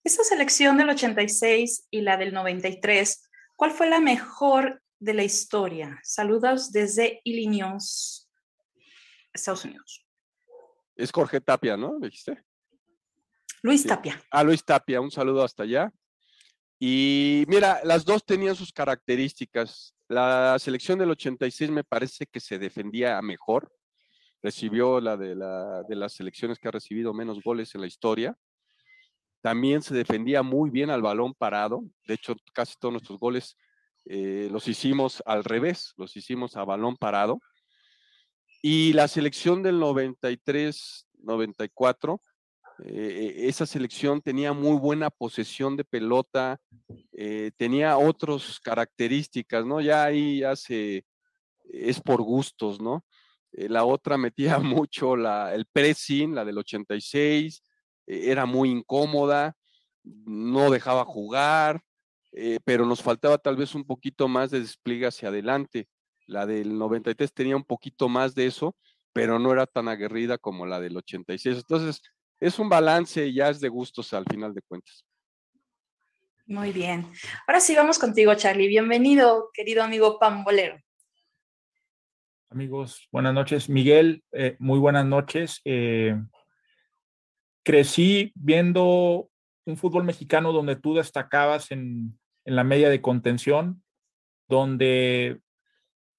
Esta selección del 86 y la del 93, ¿cuál fue la mejor de la historia. Saludos desde Illinois, Estados Unidos.
Es Jorge Tapia, ¿no? dijiste?
Luis Tapia.
Ah, Luis Tapia, un saludo hasta allá. Y mira, las dos tenían sus características. La selección del 86 me parece que se defendía mejor. Recibió la de, la de las selecciones que ha recibido menos goles en la historia. También se defendía muy bien al balón parado. De hecho, casi todos nuestros goles eh, los hicimos al revés, los hicimos a balón parado. Y la selección del 93-94, eh, esa selección tenía muy buena posesión de pelota, eh, tenía otras características, ¿no? Ya ahí ya se, es por gustos, ¿no? La otra metía mucho la, el pressing, la del 86, era muy incómoda, no dejaba jugar, eh, pero nos faltaba tal vez un poquito más de despliegue hacia adelante. La del 93 tenía un poquito más de eso, pero no era tan aguerrida como la del 86. Entonces, es un balance y ya es de gustos al final de cuentas.
Muy bien. Ahora sí vamos contigo, Charlie. Bienvenido, querido amigo Pambolero.
Amigos, buenas noches. Miguel, eh, muy buenas noches. Eh, crecí viendo un fútbol mexicano donde tú destacabas en, en la media de contención, donde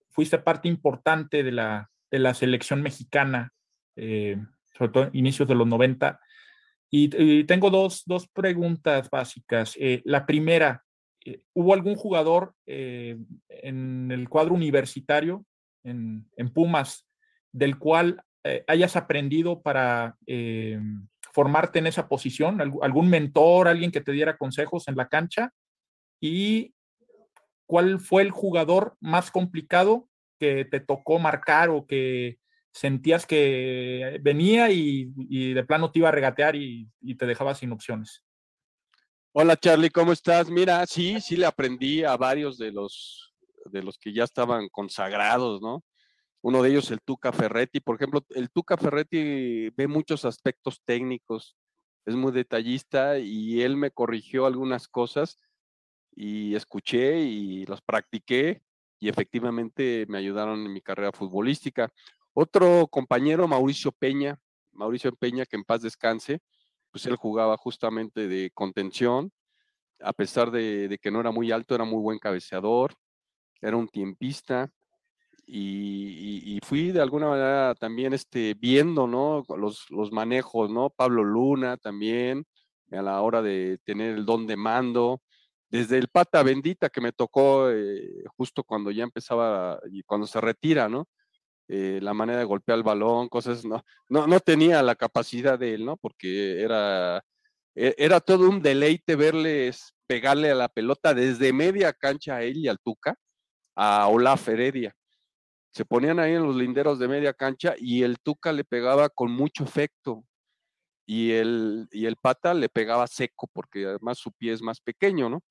fuiste parte importante de la, de la selección mexicana, eh, sobre todo inicios de los 90. Y, tengo dos, preguntas básicas. La primera, ¿hubo algún jugador en el cuadro universitario, en, Pumas, del cual hayas aprendido para formarte en esa posición? ¿Algún mentor, alguien que te diera consejos en la cancha? ¿Y cuál fue el jugador más complicado que te tocó marcar o que sentías que venía y, de plano te iba a regatear y, te dejaba sin opciones?
Hola Charlie, ¿cómo estás? Mira, sí, sí le aprendí a varios de los de los que ya estaban consagrados, ¿no? Uno de ellos, el Tuca Ferretti, por ejemplo, el Tuca Ferretti ve muchos aspectos técnicos, es muy detallista y él me corrigió algunas cosas y escuché y los practiqué y efectivamente me ayudaron en mi carrera futbolística. Otro compañero, Mauricio Peña, Mauricio Peña, que en paz descanse, pues él jugaba justamente de contención, a pesar de, que no era muy alto, era muy buen cabeceador, era un tiempista, y, fui de alguna manera también este, viendo ¿no? los, los manejos, ¿no? Pablo Luna también, a la hora de tener el don de mando, desde el pata bendita que me tocó eh, justo cuando ya empezaba y cuando se retira, ¿no? Eh, la manera de golpear el balón, cosas, no, no, no tenía la capacidad de él, ¿no? Porque era, e, era todo un deleite verles pegarle a la pelota desde media cancha a él y al Tuca, a Olaf Heredia. Se ponían ahí en los linderos de media cancha y el Tuca le pegaba con mucho efecto. Y el, y el pata le pegaba seco porque además su pie es más pequeño, ¿no?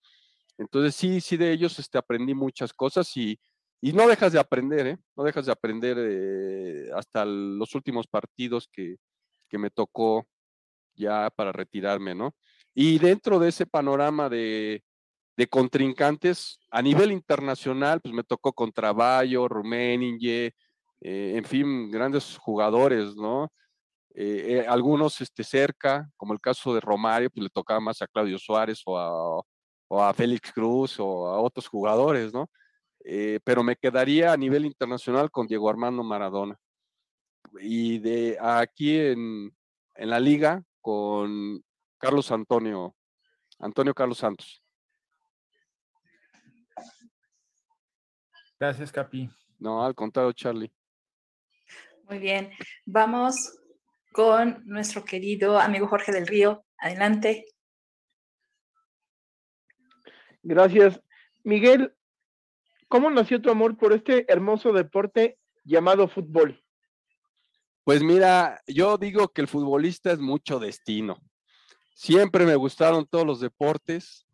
Entonces sí, sí de ellos este, aprendí muchas cosas y, no dejas de aprender, ¿eh? No dejas de aprender eh, hasta los últimos partidos que, me tocó ya para retirarme, ¿no? Y dentro de ese panorama de, de contrincantes a nivel internacional, pues me tocó contra Bayo, Rummenigge, eh, en fin, grandes jugadores, ¿no? Eh, eh, algunos este, cerca, como el caso de Romario, pues le tocaba más a Claudio Suárez o a, o a Félix Cruz o a otros jugadores, ¿no? pero me quedaría a nivel internacional con Diego Armando Maradona. Y de aquí en, en la liga con Carlos Antonio, Antonio Carlos Santos.
Gracias, Capi.
No, al contrario, Charlie.
Muy bien. Vamos con nuestro querido amigo Jorge del Río. Adelante.
Gracias. Miguel, ¿cómo nació tu amor por este hermoso deporte llamado fútbol?
Pues mira, yo digo que el futbolista es mucho destino. Siempre me gustaron todos los deportes.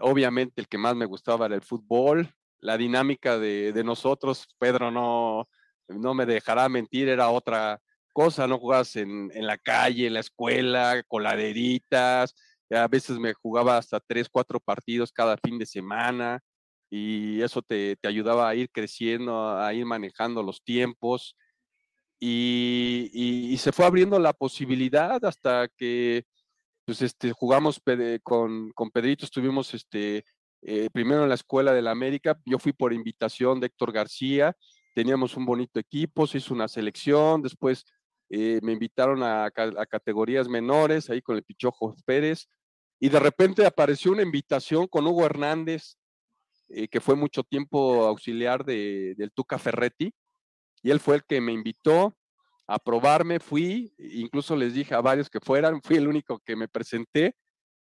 Obviamente el que más me gustaba era el fútbol. La dinámica de, nosotros, Pedro no, no me dejará mentir, era otra cosa, no jugabas en, en la calle, en la escuela, coladeritas, a veces me jugaba hasta tres, cuatro partidos cada fin de semana y eso te, te ayudaba a ir creciendo, a ir manejando los tiempos y, se fue abriendo la posibilidad hasta que pues este, jugamos con, con Pedrito, estuvimos este, eh, primero en la Escuela de la América, yo fui por invitación de Héctor García, teníamos un bonito equipo, se hizo una selección, después eh, me invitaron a, categorías menores, ahí con el Pichojo Pérez, y de repente apareció una invitación con Hugo Hernández, eh, que fue mucho tiempo auxiliar de, del Tuca Ferretti, y él fue el que me invitó a probarme, fui, incluso les dije a varios que fueran, fui el único que me presenté,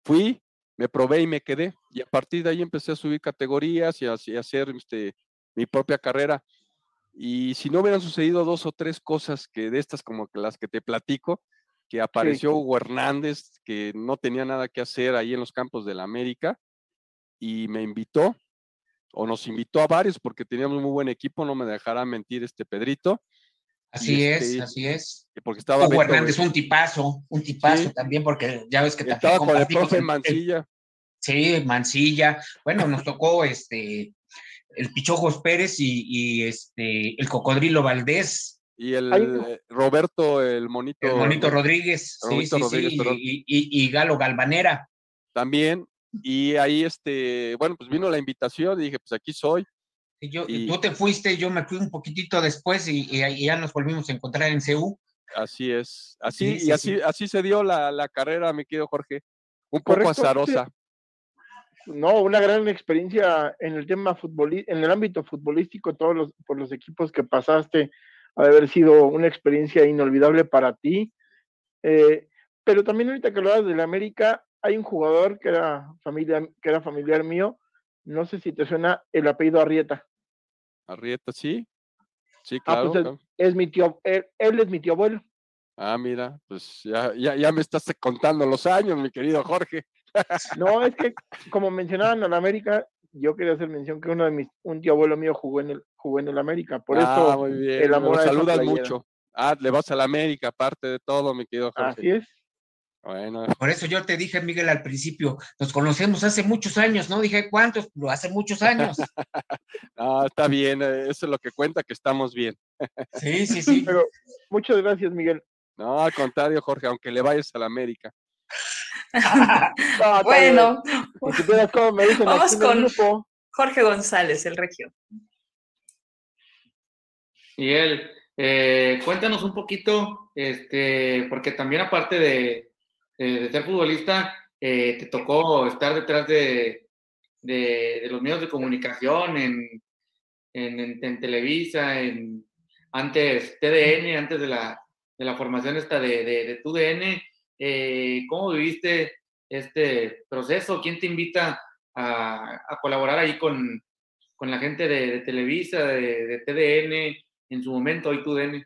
fui, me probé y me quedé, y a partir de ahí empecé a subir categorías y a, hacer este, mi propia carrera. Y si no hubieran sucedido dos o tres cosas que de estas como que las que te platico, que apareció Hugo Hernández, que no tenía nada que hacer ahí en los campos de la América, y me invitó, o nos invitó a varios porque teníamos un muy buen equipo, no me dejará mentir este Pedrito.
Así es, este, así es.
Porque estaba
Hugo Hernández, un tipazo, un tipazo también, porque ya ves que
estaba con el profe Mancilla.
sí, Mancilla. Bueno, nos tocó este el Pichojos Pérez y, este el Cocodrilo Valdés.
Y el eh, Roberto, el monito.
El monito Rodríguez, sí, sí, sí, y, Galo Galvanera.
También, y ahí, este, bueno, pues vino la invitación y dije, pues aquí soy.
Y yo, tú te fuiste, yo me fui un poquitito después y, ya nos volvimos a encontrar en CEU.
Así es, así, y así, así se dio la, carrera, mi querido Jorge, un poco azarosa.
No, una gran experiencia en el tema futbolístico, en el ámbito futbolístico, todos los, por los equipos que pasaste, ha de haber sido una experiencia inolvidable para ti. Eh, pero también ahorita que hablabas la América, hay un jugador que era, familia, que era familiar mío, no sé si te suena el apellido Arrieta.
Arrieta, sí. Sí,
ah, pues
claro.
es, mi tío, él, es mi tío abuelo.
Ah, mira, pues ya, ya, ya me estás contando los años, mi querido Jorge.
No, es que como mencionaban en América, yo quería hacer mención que uno de mis, un tío abuelo mío jugó en el, jugó en el América. Por
ah,
eso
muy bien. el amor saludas mucho. Ah, le vas a la América, aparte de todo, mi querido Jorge.
Así es.
Por eso yo te dije, Miguel, al principio, nos conocemos hace muchos años, ¿no? Dije, ¿cuántos? Lo hace muchos años.
no, está bien, eh, eso es lo que cuenta, que estamos bien.
sí, sí, sí.
Pero muchas gracias, Miguel.
No, al contrario, Jorge, aunque le vayas a la América.
bueno, vamos con Jorge González, el regio.
Y él, eh, cuéntanos un poquito, este, porque también aparte de, eh, de ser futbolista, eh, te tocó estar detrás de, los medios de comunicación, en, Televisa, en antes TDN, antes de la, formación esta de, de, TUDN. Eh, ¿Cómo viviste este proceso? ¿Quién te invita a, colaborar ahí con, con, la gente de, Televisa, de, TDN, en su momento, hoy TUDN?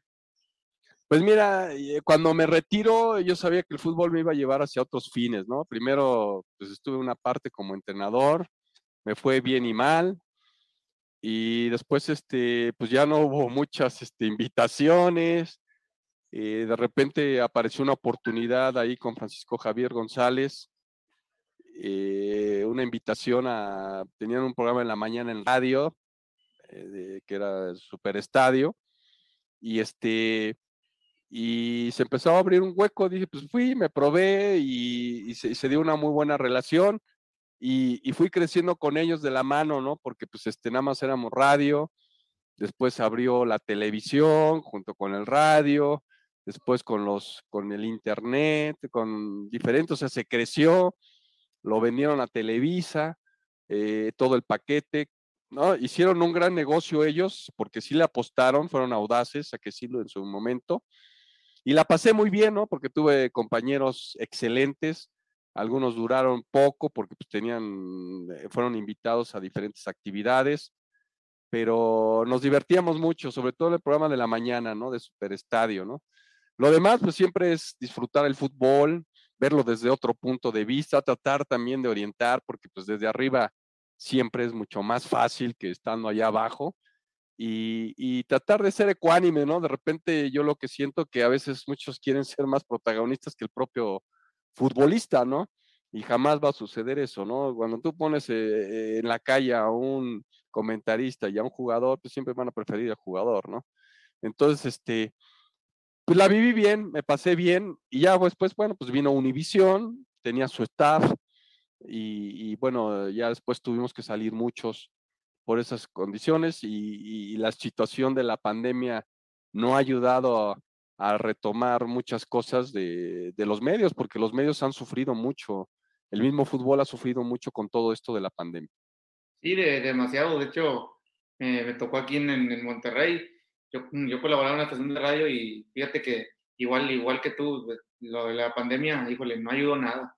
Pues mira, eh, cuando me retiro, yo sabía que el fútbol me iba a llevar hacia otros fines, ¿no? Primero, pues estuve una parte como entrenador, me fue bien y mal, y después, este, pues ya no hubo muchas este, invitaciones, Eh, de repente apareció una oportunidad ahí con Francisco Javier González, eh, una invitación a, tenían un programa en la mañana en radio, que era Super Estadio, y este, y se empezó a abrir un hueco, dije, pues fui, me probé y, se, dio una muy buena relación y, y, fui creciendo con ellos de la mano, ¿no? Porque pues este, nada más éramos radio, después abrió la televisión junto con el radio, después con los, con el internet, con diferentes, o sea, se creció, lo vendieron a Televisa, eh, todo el paquete, ¿no? Hicieron un gran negocio ellos, porque sí le apostaron, fueron audaces, a que sí en su momento, y la pasé muy bien, ¿no? Porque tuve compañeros excelentes, algunos duraron poco porque pues, tenían, eh, fueron invitados a diferentes actividades, pero nos divertíamos mucho, sobre todo el programa de la mañana, ¿no? De Superestadio, ¿no? Lo demás, pues siempre es disfrutar el fútbol, verlo desde otro punto de vista, tratar también de orientar, porque pues desde arriba siempre es mucho más fácil que estando allá abajo. Y, tratar de ser ecuánime, ¿no? De repente yo lo que siento que a veces muchos quieren ser más protagonistas que el propio futbolista, ¿no? Y jamás va a suceder eso, ¿no? Cuando tú pones eh, en la calle a un comentarista y a un jugador, pues siempre van a preferir al jugador, ¿no? Entonces, este, pues la viví bien, me pasé bien y ya después, bueno, pues vino Univisión, tenía su staff y, bueno, ya después tuvimos que salir muchos por esas condiciones y, la situación de la pandemia no ha ayudado a, retomar muchas cosas de, los medios, porque los medios han sufrido mucho, el mismo fútbol ha sufrido mucho con todo esto de la pandemia.
Sí, de, demasiado, de hecho, eh, me tocó aquí en, en Monterrey yo, yo colaboraba en una estación de radio y fíjate que igual, igual que tú, lo de la pandemia, híjole, no ayudó nada.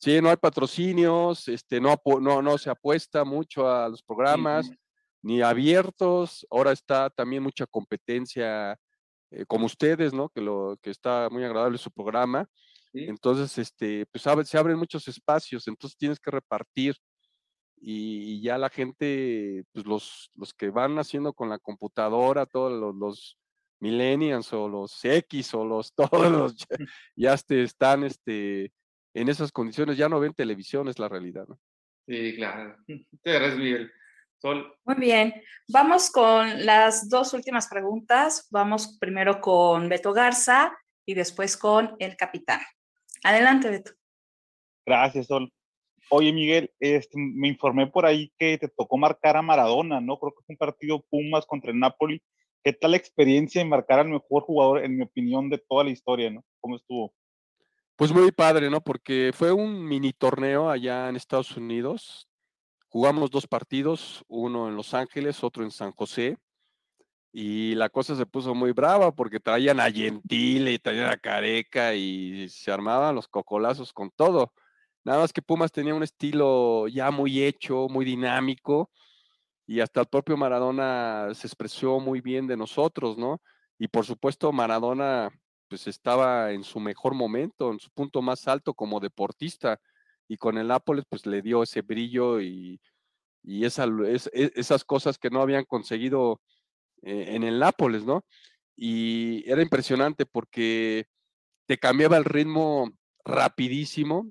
Sí, no hay patrocinios, este, no, no, no se apuesta mucho a los programas, ni abiertos. Ahora está también mucha competencia, eh, como ustedes, ¿no? Que, lo, que está muy agradable su programa. Entonces, este, pues se abren muchos espacios, entonces tienes que repartir y, ya la gente, pues los, los que van haciendo con la computadora, todos los, los millennials o los X o los todos los ya, este, están este, en esas condiciones, ya no ven televisión, es la realidad, ¿no?
Sí, claro. Te agradezco, Miguel. Sol.
Muy bien. Vamos con las dos últimas preguntas. Vamos primero con Beto Garza y después con el capitán. Adelante, Beto.
Gracias, Sol. Oye, Miguel, este, me informé por ahí que te tocó marcar a Maradona, ¿no? Creo que fue un partido Pumas contra el Napoli. ¿Qué tal la experiencia de marcar al mejor jugador, en mi opinión, de toda la historia, ¿no? ¿Cómo estuvo?
Pues muy padre, ¿no? Porque fue un mini torneo allá en Estados Unidos. Jugamos dos partidos, uno en Los Ángeles, otro en San José. Y la cosa se puso muy brava porque traían a Gentile y traían a Careca y se armaban los cocolazos con todo. Nada más que Pumas tenía un estilo ya muy hecho, muy dinámico, y hasta el propio Maradona se expresó muy bien de nosotros, ¿no? Y por supuesto, Maradona pues estaba en su mejor momento, en su punto más alto como deportista, y con el Nápoles pues le dio ese brillo y, y esa, e, esas cosas que no habían conseguido eh, en el Nápoles, ¿no? Y era impresionante porque te cambiaba el ritmo rapidísimo,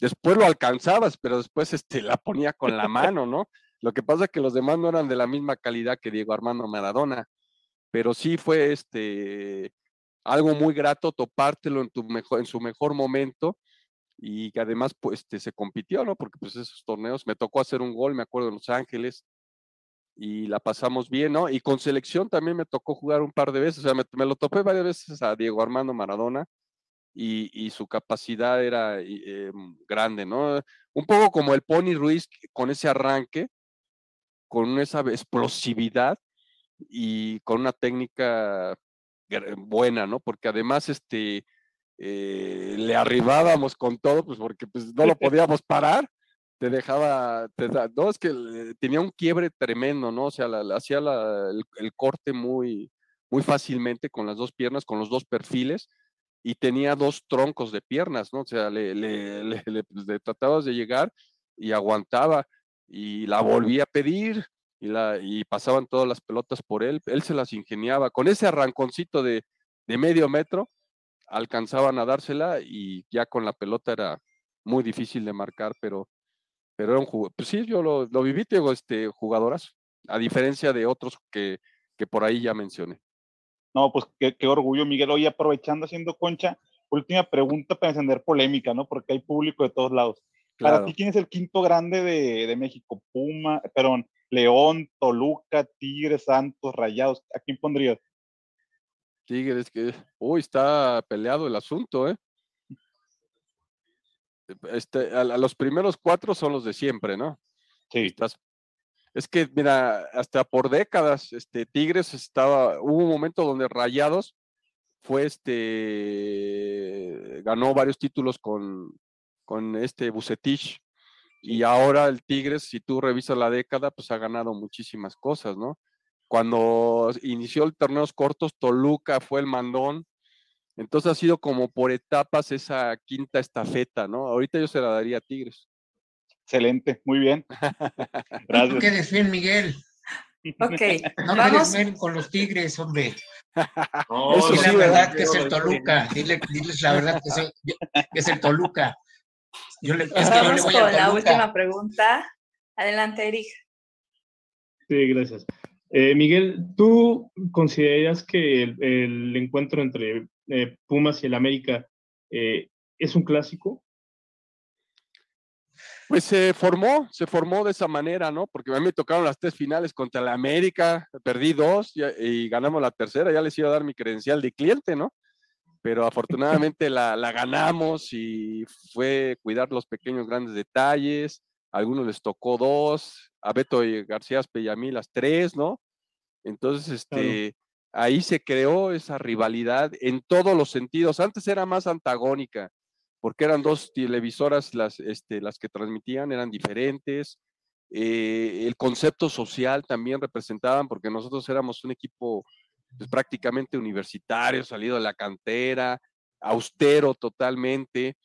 después lo alcanzabas, pero después este, la ponía con la mano, ¿no? Lo que pasa es que los demás no eran de la misma calidad que Diego Armando Maradona, pero sí fue este, algo muy grato topártelo en, tu mejor, en su mejor momento y que además pues, este, se compitió, ¿no? Porque pues esos torneos me tocó hacer un gol, me acuerdo en Los Ángeles, y la pasamos bien, ¿no? Y con selección también me tocó jugar un par de veces, o sea, me, lo topé varias veces a Diego Armando Maradona y, su capacidad era eh, grande, ¿no? Un poco como el Pony Ruiz con ese arranque, con esa explosividad y con una técnica buena, ¿no? Porque además, este, eh, le arribábamos con todo, pues porque pues, no lo podíamos parar, te dejaba, no, es que tenía un quiebre tremendo, ¿no? O sea, hacía el, el, corte muy, muy fácilmente con las dos piernas, con los dos perfiles, y tenía dos troncos de piernas, ¿no? O sea, le, le, le, pues, tratabas de llegar y aguantaba y la volvía a pedir y, pasaban todas las pelotas por él, él se las ingeniaba. Con ese arranconcito de, medio metro, alcanzaban a dársela y ya con la pelota era muy difícil de marcar, pero, pero era un jugador. Pues sí, yo lo, viví, digo, este, jugadoras, a diferencia de otros que, que por ahí ya mencioné.
No, pues qué, qué orgullo, Miguel. Hoy aprovechando haciendo concha, última pregunta para encender polémica, ¿no? Porque hay público de todos lados. Para ti, ¿quién es el quinto grande de, de, México? Puma, perdón, León, Toluca, Tigres, Santos, Rayados. ¿A quién pondrías?
Tigres, que uy, está peleado el asunto, ¿eh? Este, a, a, los primeros cuatro son los de siempre, ¿no?
Sí.
Estás, es que, mira, hasta por décadas, este, Tigres estaba, hubo un momento donde Rayados fue este, ganó varios títulos con, con este Bucetich. Y ahora el Tigres, si tú revisas la década, pues ha ganado muchísimas cosas, ¿no? Cuando inició el torneos cortos, Toluca fue el mandón. Entonces ha sido como por etapas esa quinta estafeta, ¿no? Ahorita yo se la daría a Tigres.
Excelente, muy bien.
Gracias. ¿Qué bien, Miguel?
Ok,
no vamos con los Tigres, hombre. No, Eso sí, la verdad que es el Toluca. Dile, diles la verdad que es el, que es el Toluca.
Yo le, es que Vamos yo le voy con la última pregunta. Adelante, Erich.
Sí, gracias. Eh, Miguel, ¿tú consideras que el, el encuentro entre eh, Pumas y el América eh, es un clásico?
Pues se formó, se formó de esa manera, ¿no? Porque a mí me tocaron las tres finales contra la América, perdí dos y, y ganamos la tercera, ya les iba a dar mi credencial de cliente, ¿no? Pero afortunadamente la, la, ganamos y fue cuidar los pequeños grandes detalles. A algunos les tocó dos, a Beto y García Peyamí las tres, ¿no? Entonces, este, claro. ahí se creó esa rivalidad en todos los sentidos. Antes era más antagónica, porque eran dos televisoras las, este, las que transmitían, eran diferentes. Eh, el concepto social también representaban, porque nosotros éramos un equipo pues, prácticamente universitario, salido de la cantera, austero totalmente,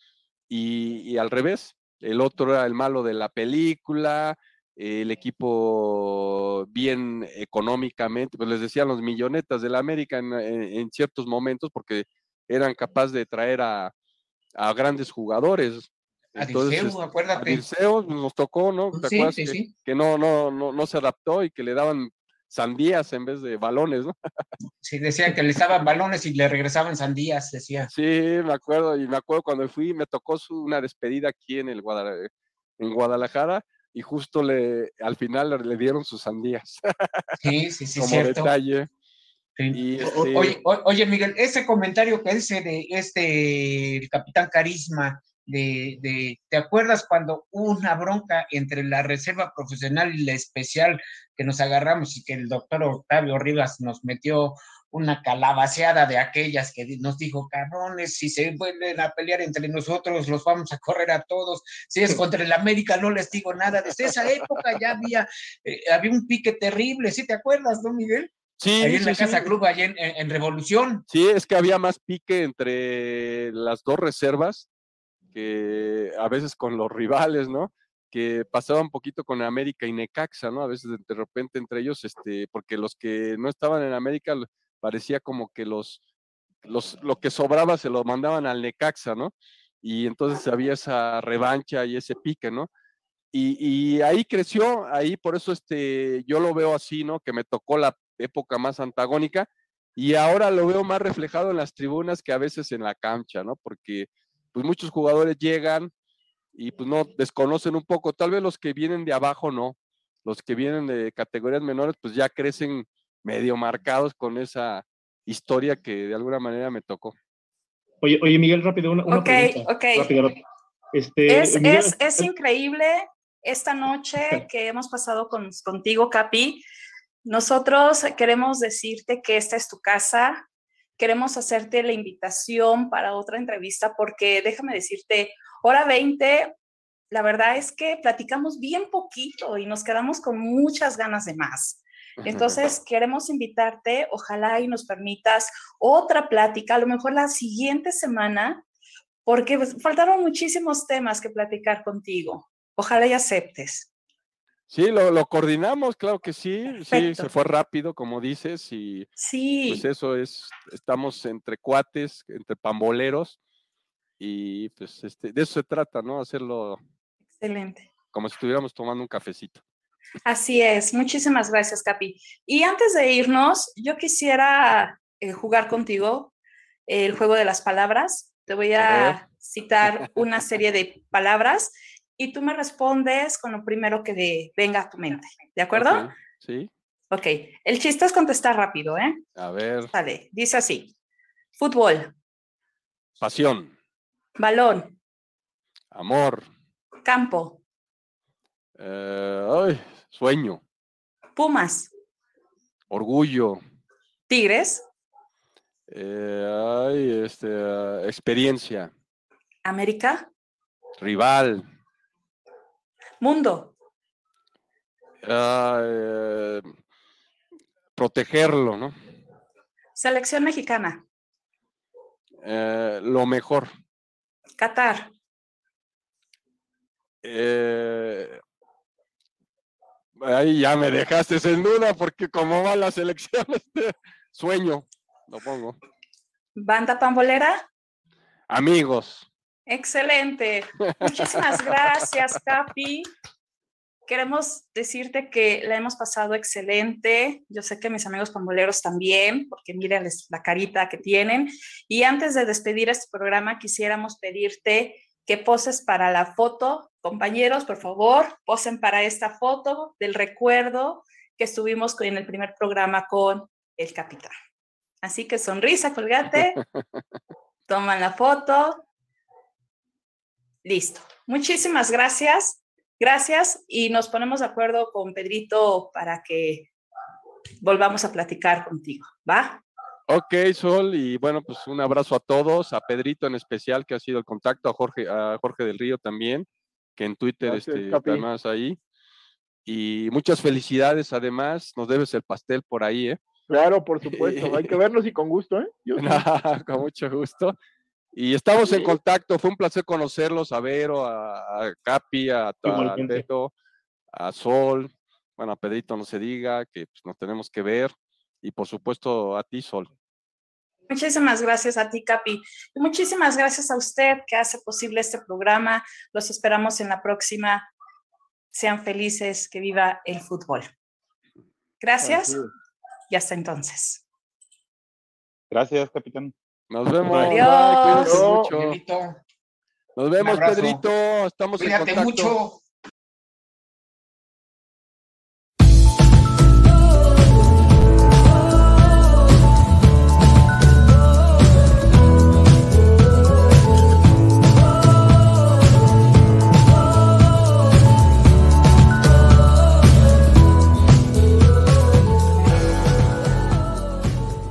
y, y, al revés, el otro era el malo de la película, el equipo bien económicamente, pues les decían los millonetas de la América en, en, ciertos momentos porque eran capaces de traer a, a grandes jugadores.
Entonces, Dirceu, acuérdate.
A Dirceu nos tocó, ¿no? ¿Te
sí,
acuerdas
sí,
que,
sí.
que no, no, no, no se adaptó y que le daban sandías en vez de balones, ¿no?
Sí, decían que le estaban balones y le regresaban sandías, decía.
Sí, me acuerdo, y me acuerdo cuando fui, me tocó su, una despedida aquí en el Guadalajara, en Guadalajara y justo le, al final le, dieron sus sandías.
Sí, sí, sí,
Como
cierto.
detalle.
Sí.
Y este,
oye, oye, Miguel, ese comentario que dice de este, el capitán Carisma, de, de, ¿te acuerdas cuando hubo una bronca entre la reserva profesional y la especial que nos agarramos y que el doctor Octavio Rivas nos metió una calabaceada de aquellas que nos dijo, cabrones, si se vuelven a pelear entre nosotros, los vamos a correr a todos. Si es contra el América, no les digo nada. Desde esa época ya había, eh, había un pique terrible, ¿sí te acuerdas, no, Miguel?
Sí,
ahí en
sí,
la Casa
sí.
Club, allá en, en, Revolución.
Sí, es que había más pique entre las dos reservas que a veces con los rivales, ¿no? Que pasaba un poquito con América y Necaxa, ¿no? A veces de repente entre ellos, este, porque los que no estaban en América parecía como que los, los, lo que sobraba se lo mandaban al Necaxa, ¿no? Y entonces había esa revancha y ese pique, ¿no? Y, ahí creció, ahí por eso este, yo lo veo así, ¿no? Que me tocó la época más antagónica y ahora lo veo más reflejado en las tribunas que a veces en la cancha, ¿no? Porque pues muchos jugadores llegan y pues no desconocen un poco, tal vez los que vienen de abajo no, los que vienen de categorías menores pues ya crecen medio marcados con esa historia que de alguna manera me tocó.
Oye, oye Miguel, rápido, una, una
Ok,
pregunta.
ok.
Rápido, rápido. Este,
Es,
Miguel,
es, es increíble esta noche que hemos pasado con, contigo, Capi. Nosotros queremos decirte que esta es tu casa, queremos hacerte la invitación para otra entrevista porque déjame decirte, hora 20, la verdad es que platicamos bien poquito y nos quedamos con muchas ganas de más. Entonces, queremos invitarte, ojalá y nos permitas otra plática, a lo mejor la siguiente semana, porque faltaron muchísimos temas que platicar contigo. Ojalá y aceptes.
Sí, lo, lo, coordinamos, claro que sí. Sí, se fue rápido, como dices, y
sí.
pues eso es, estamos entre cuates, entre pamboleros, y pues este, de eso se trata, ¿no? Hacerlo.
Excelente.
Como si estuviéramos tomando un cafecito.
Así es, muchísimas gracias, Capi. Y antes de irnos, yo quisiera eh, jugar contigo el juego de las palabras. Te voy a citar una serie de palabras y tú me respondes con lo primero que venga a tu mente. ¿De acuerdo?
Sí.
Ok. El chiste es contestar rápido, ¿eh?
A ver.
Vale. Dice así: fútbol.
Pasión.
Balón.
Amor.
Campo.
Eh, ay, sueño.
Pumas.
Orgullo.
Tigres.
Eh, ay, este, experiencia.
América.
Rival.
Mundo.
Uh, protegerlo, ¿no?
Selección mexicana.
Uh, lo mejor.
Qatar.
Eh, ahí ya me dejaste sin duda porque como van las elecciones, sueño, lo pongo.
Banda pambolera.
Amigos.
Excelente. Muchísimas gracias, Capi. Queremos decirte que la hemos pasado excelente. Yo sé que mis amigos pamboleros también, porque miren la carita que tienen. Y antes de despedir este programa, quisiéramos pedirte que poses para la foto. Compañeros, por favor, posen para esta foto del recuerdo que estuvimos en el primer programa con el capitán. Así que sonrisa, colgate. Toman la foto. Listo. Muchísimas gracias. Gracias y nos ponemos de acuerdo con Pedrito para que volvamos a platicar contigo, ¿va?
Ok, Sol, y bueno, pues un abrazo a todos, a Pedrito en especial, que ha sido el contacto, a Jorge, a Jorge del Río también, que en Twitter
Gracias,
este,
Capi.
además ahí. Y muchas felicidades, además, nos debes el pastel por ahí, ¿eh?
Claro, por supuesto. Hay que vernos y con gusto, ¿eh? Yo sí.
Con mucho gusto. Y estamos en contacto, fue un placer conocerlos, a Vero, a, a Capi, a, a a Sol, bueno, a Pedrito no se diga, que pues, nos tenemos que ver, y por supuesto a ti, Sol.
Muchísimas gracias a ti, Capi. Y muchísimas gracias a usted que hace posible este programa. Los esperamos en la próxima. Sean felices, que viva el fútbol. Gracias
es.
y hasta entonces.
Gracias, capitán.
Nos vemos.
Adiós.
Mucho. Nos vemos. Pedrito. Estamos en
cuídate
contacto.
mucho.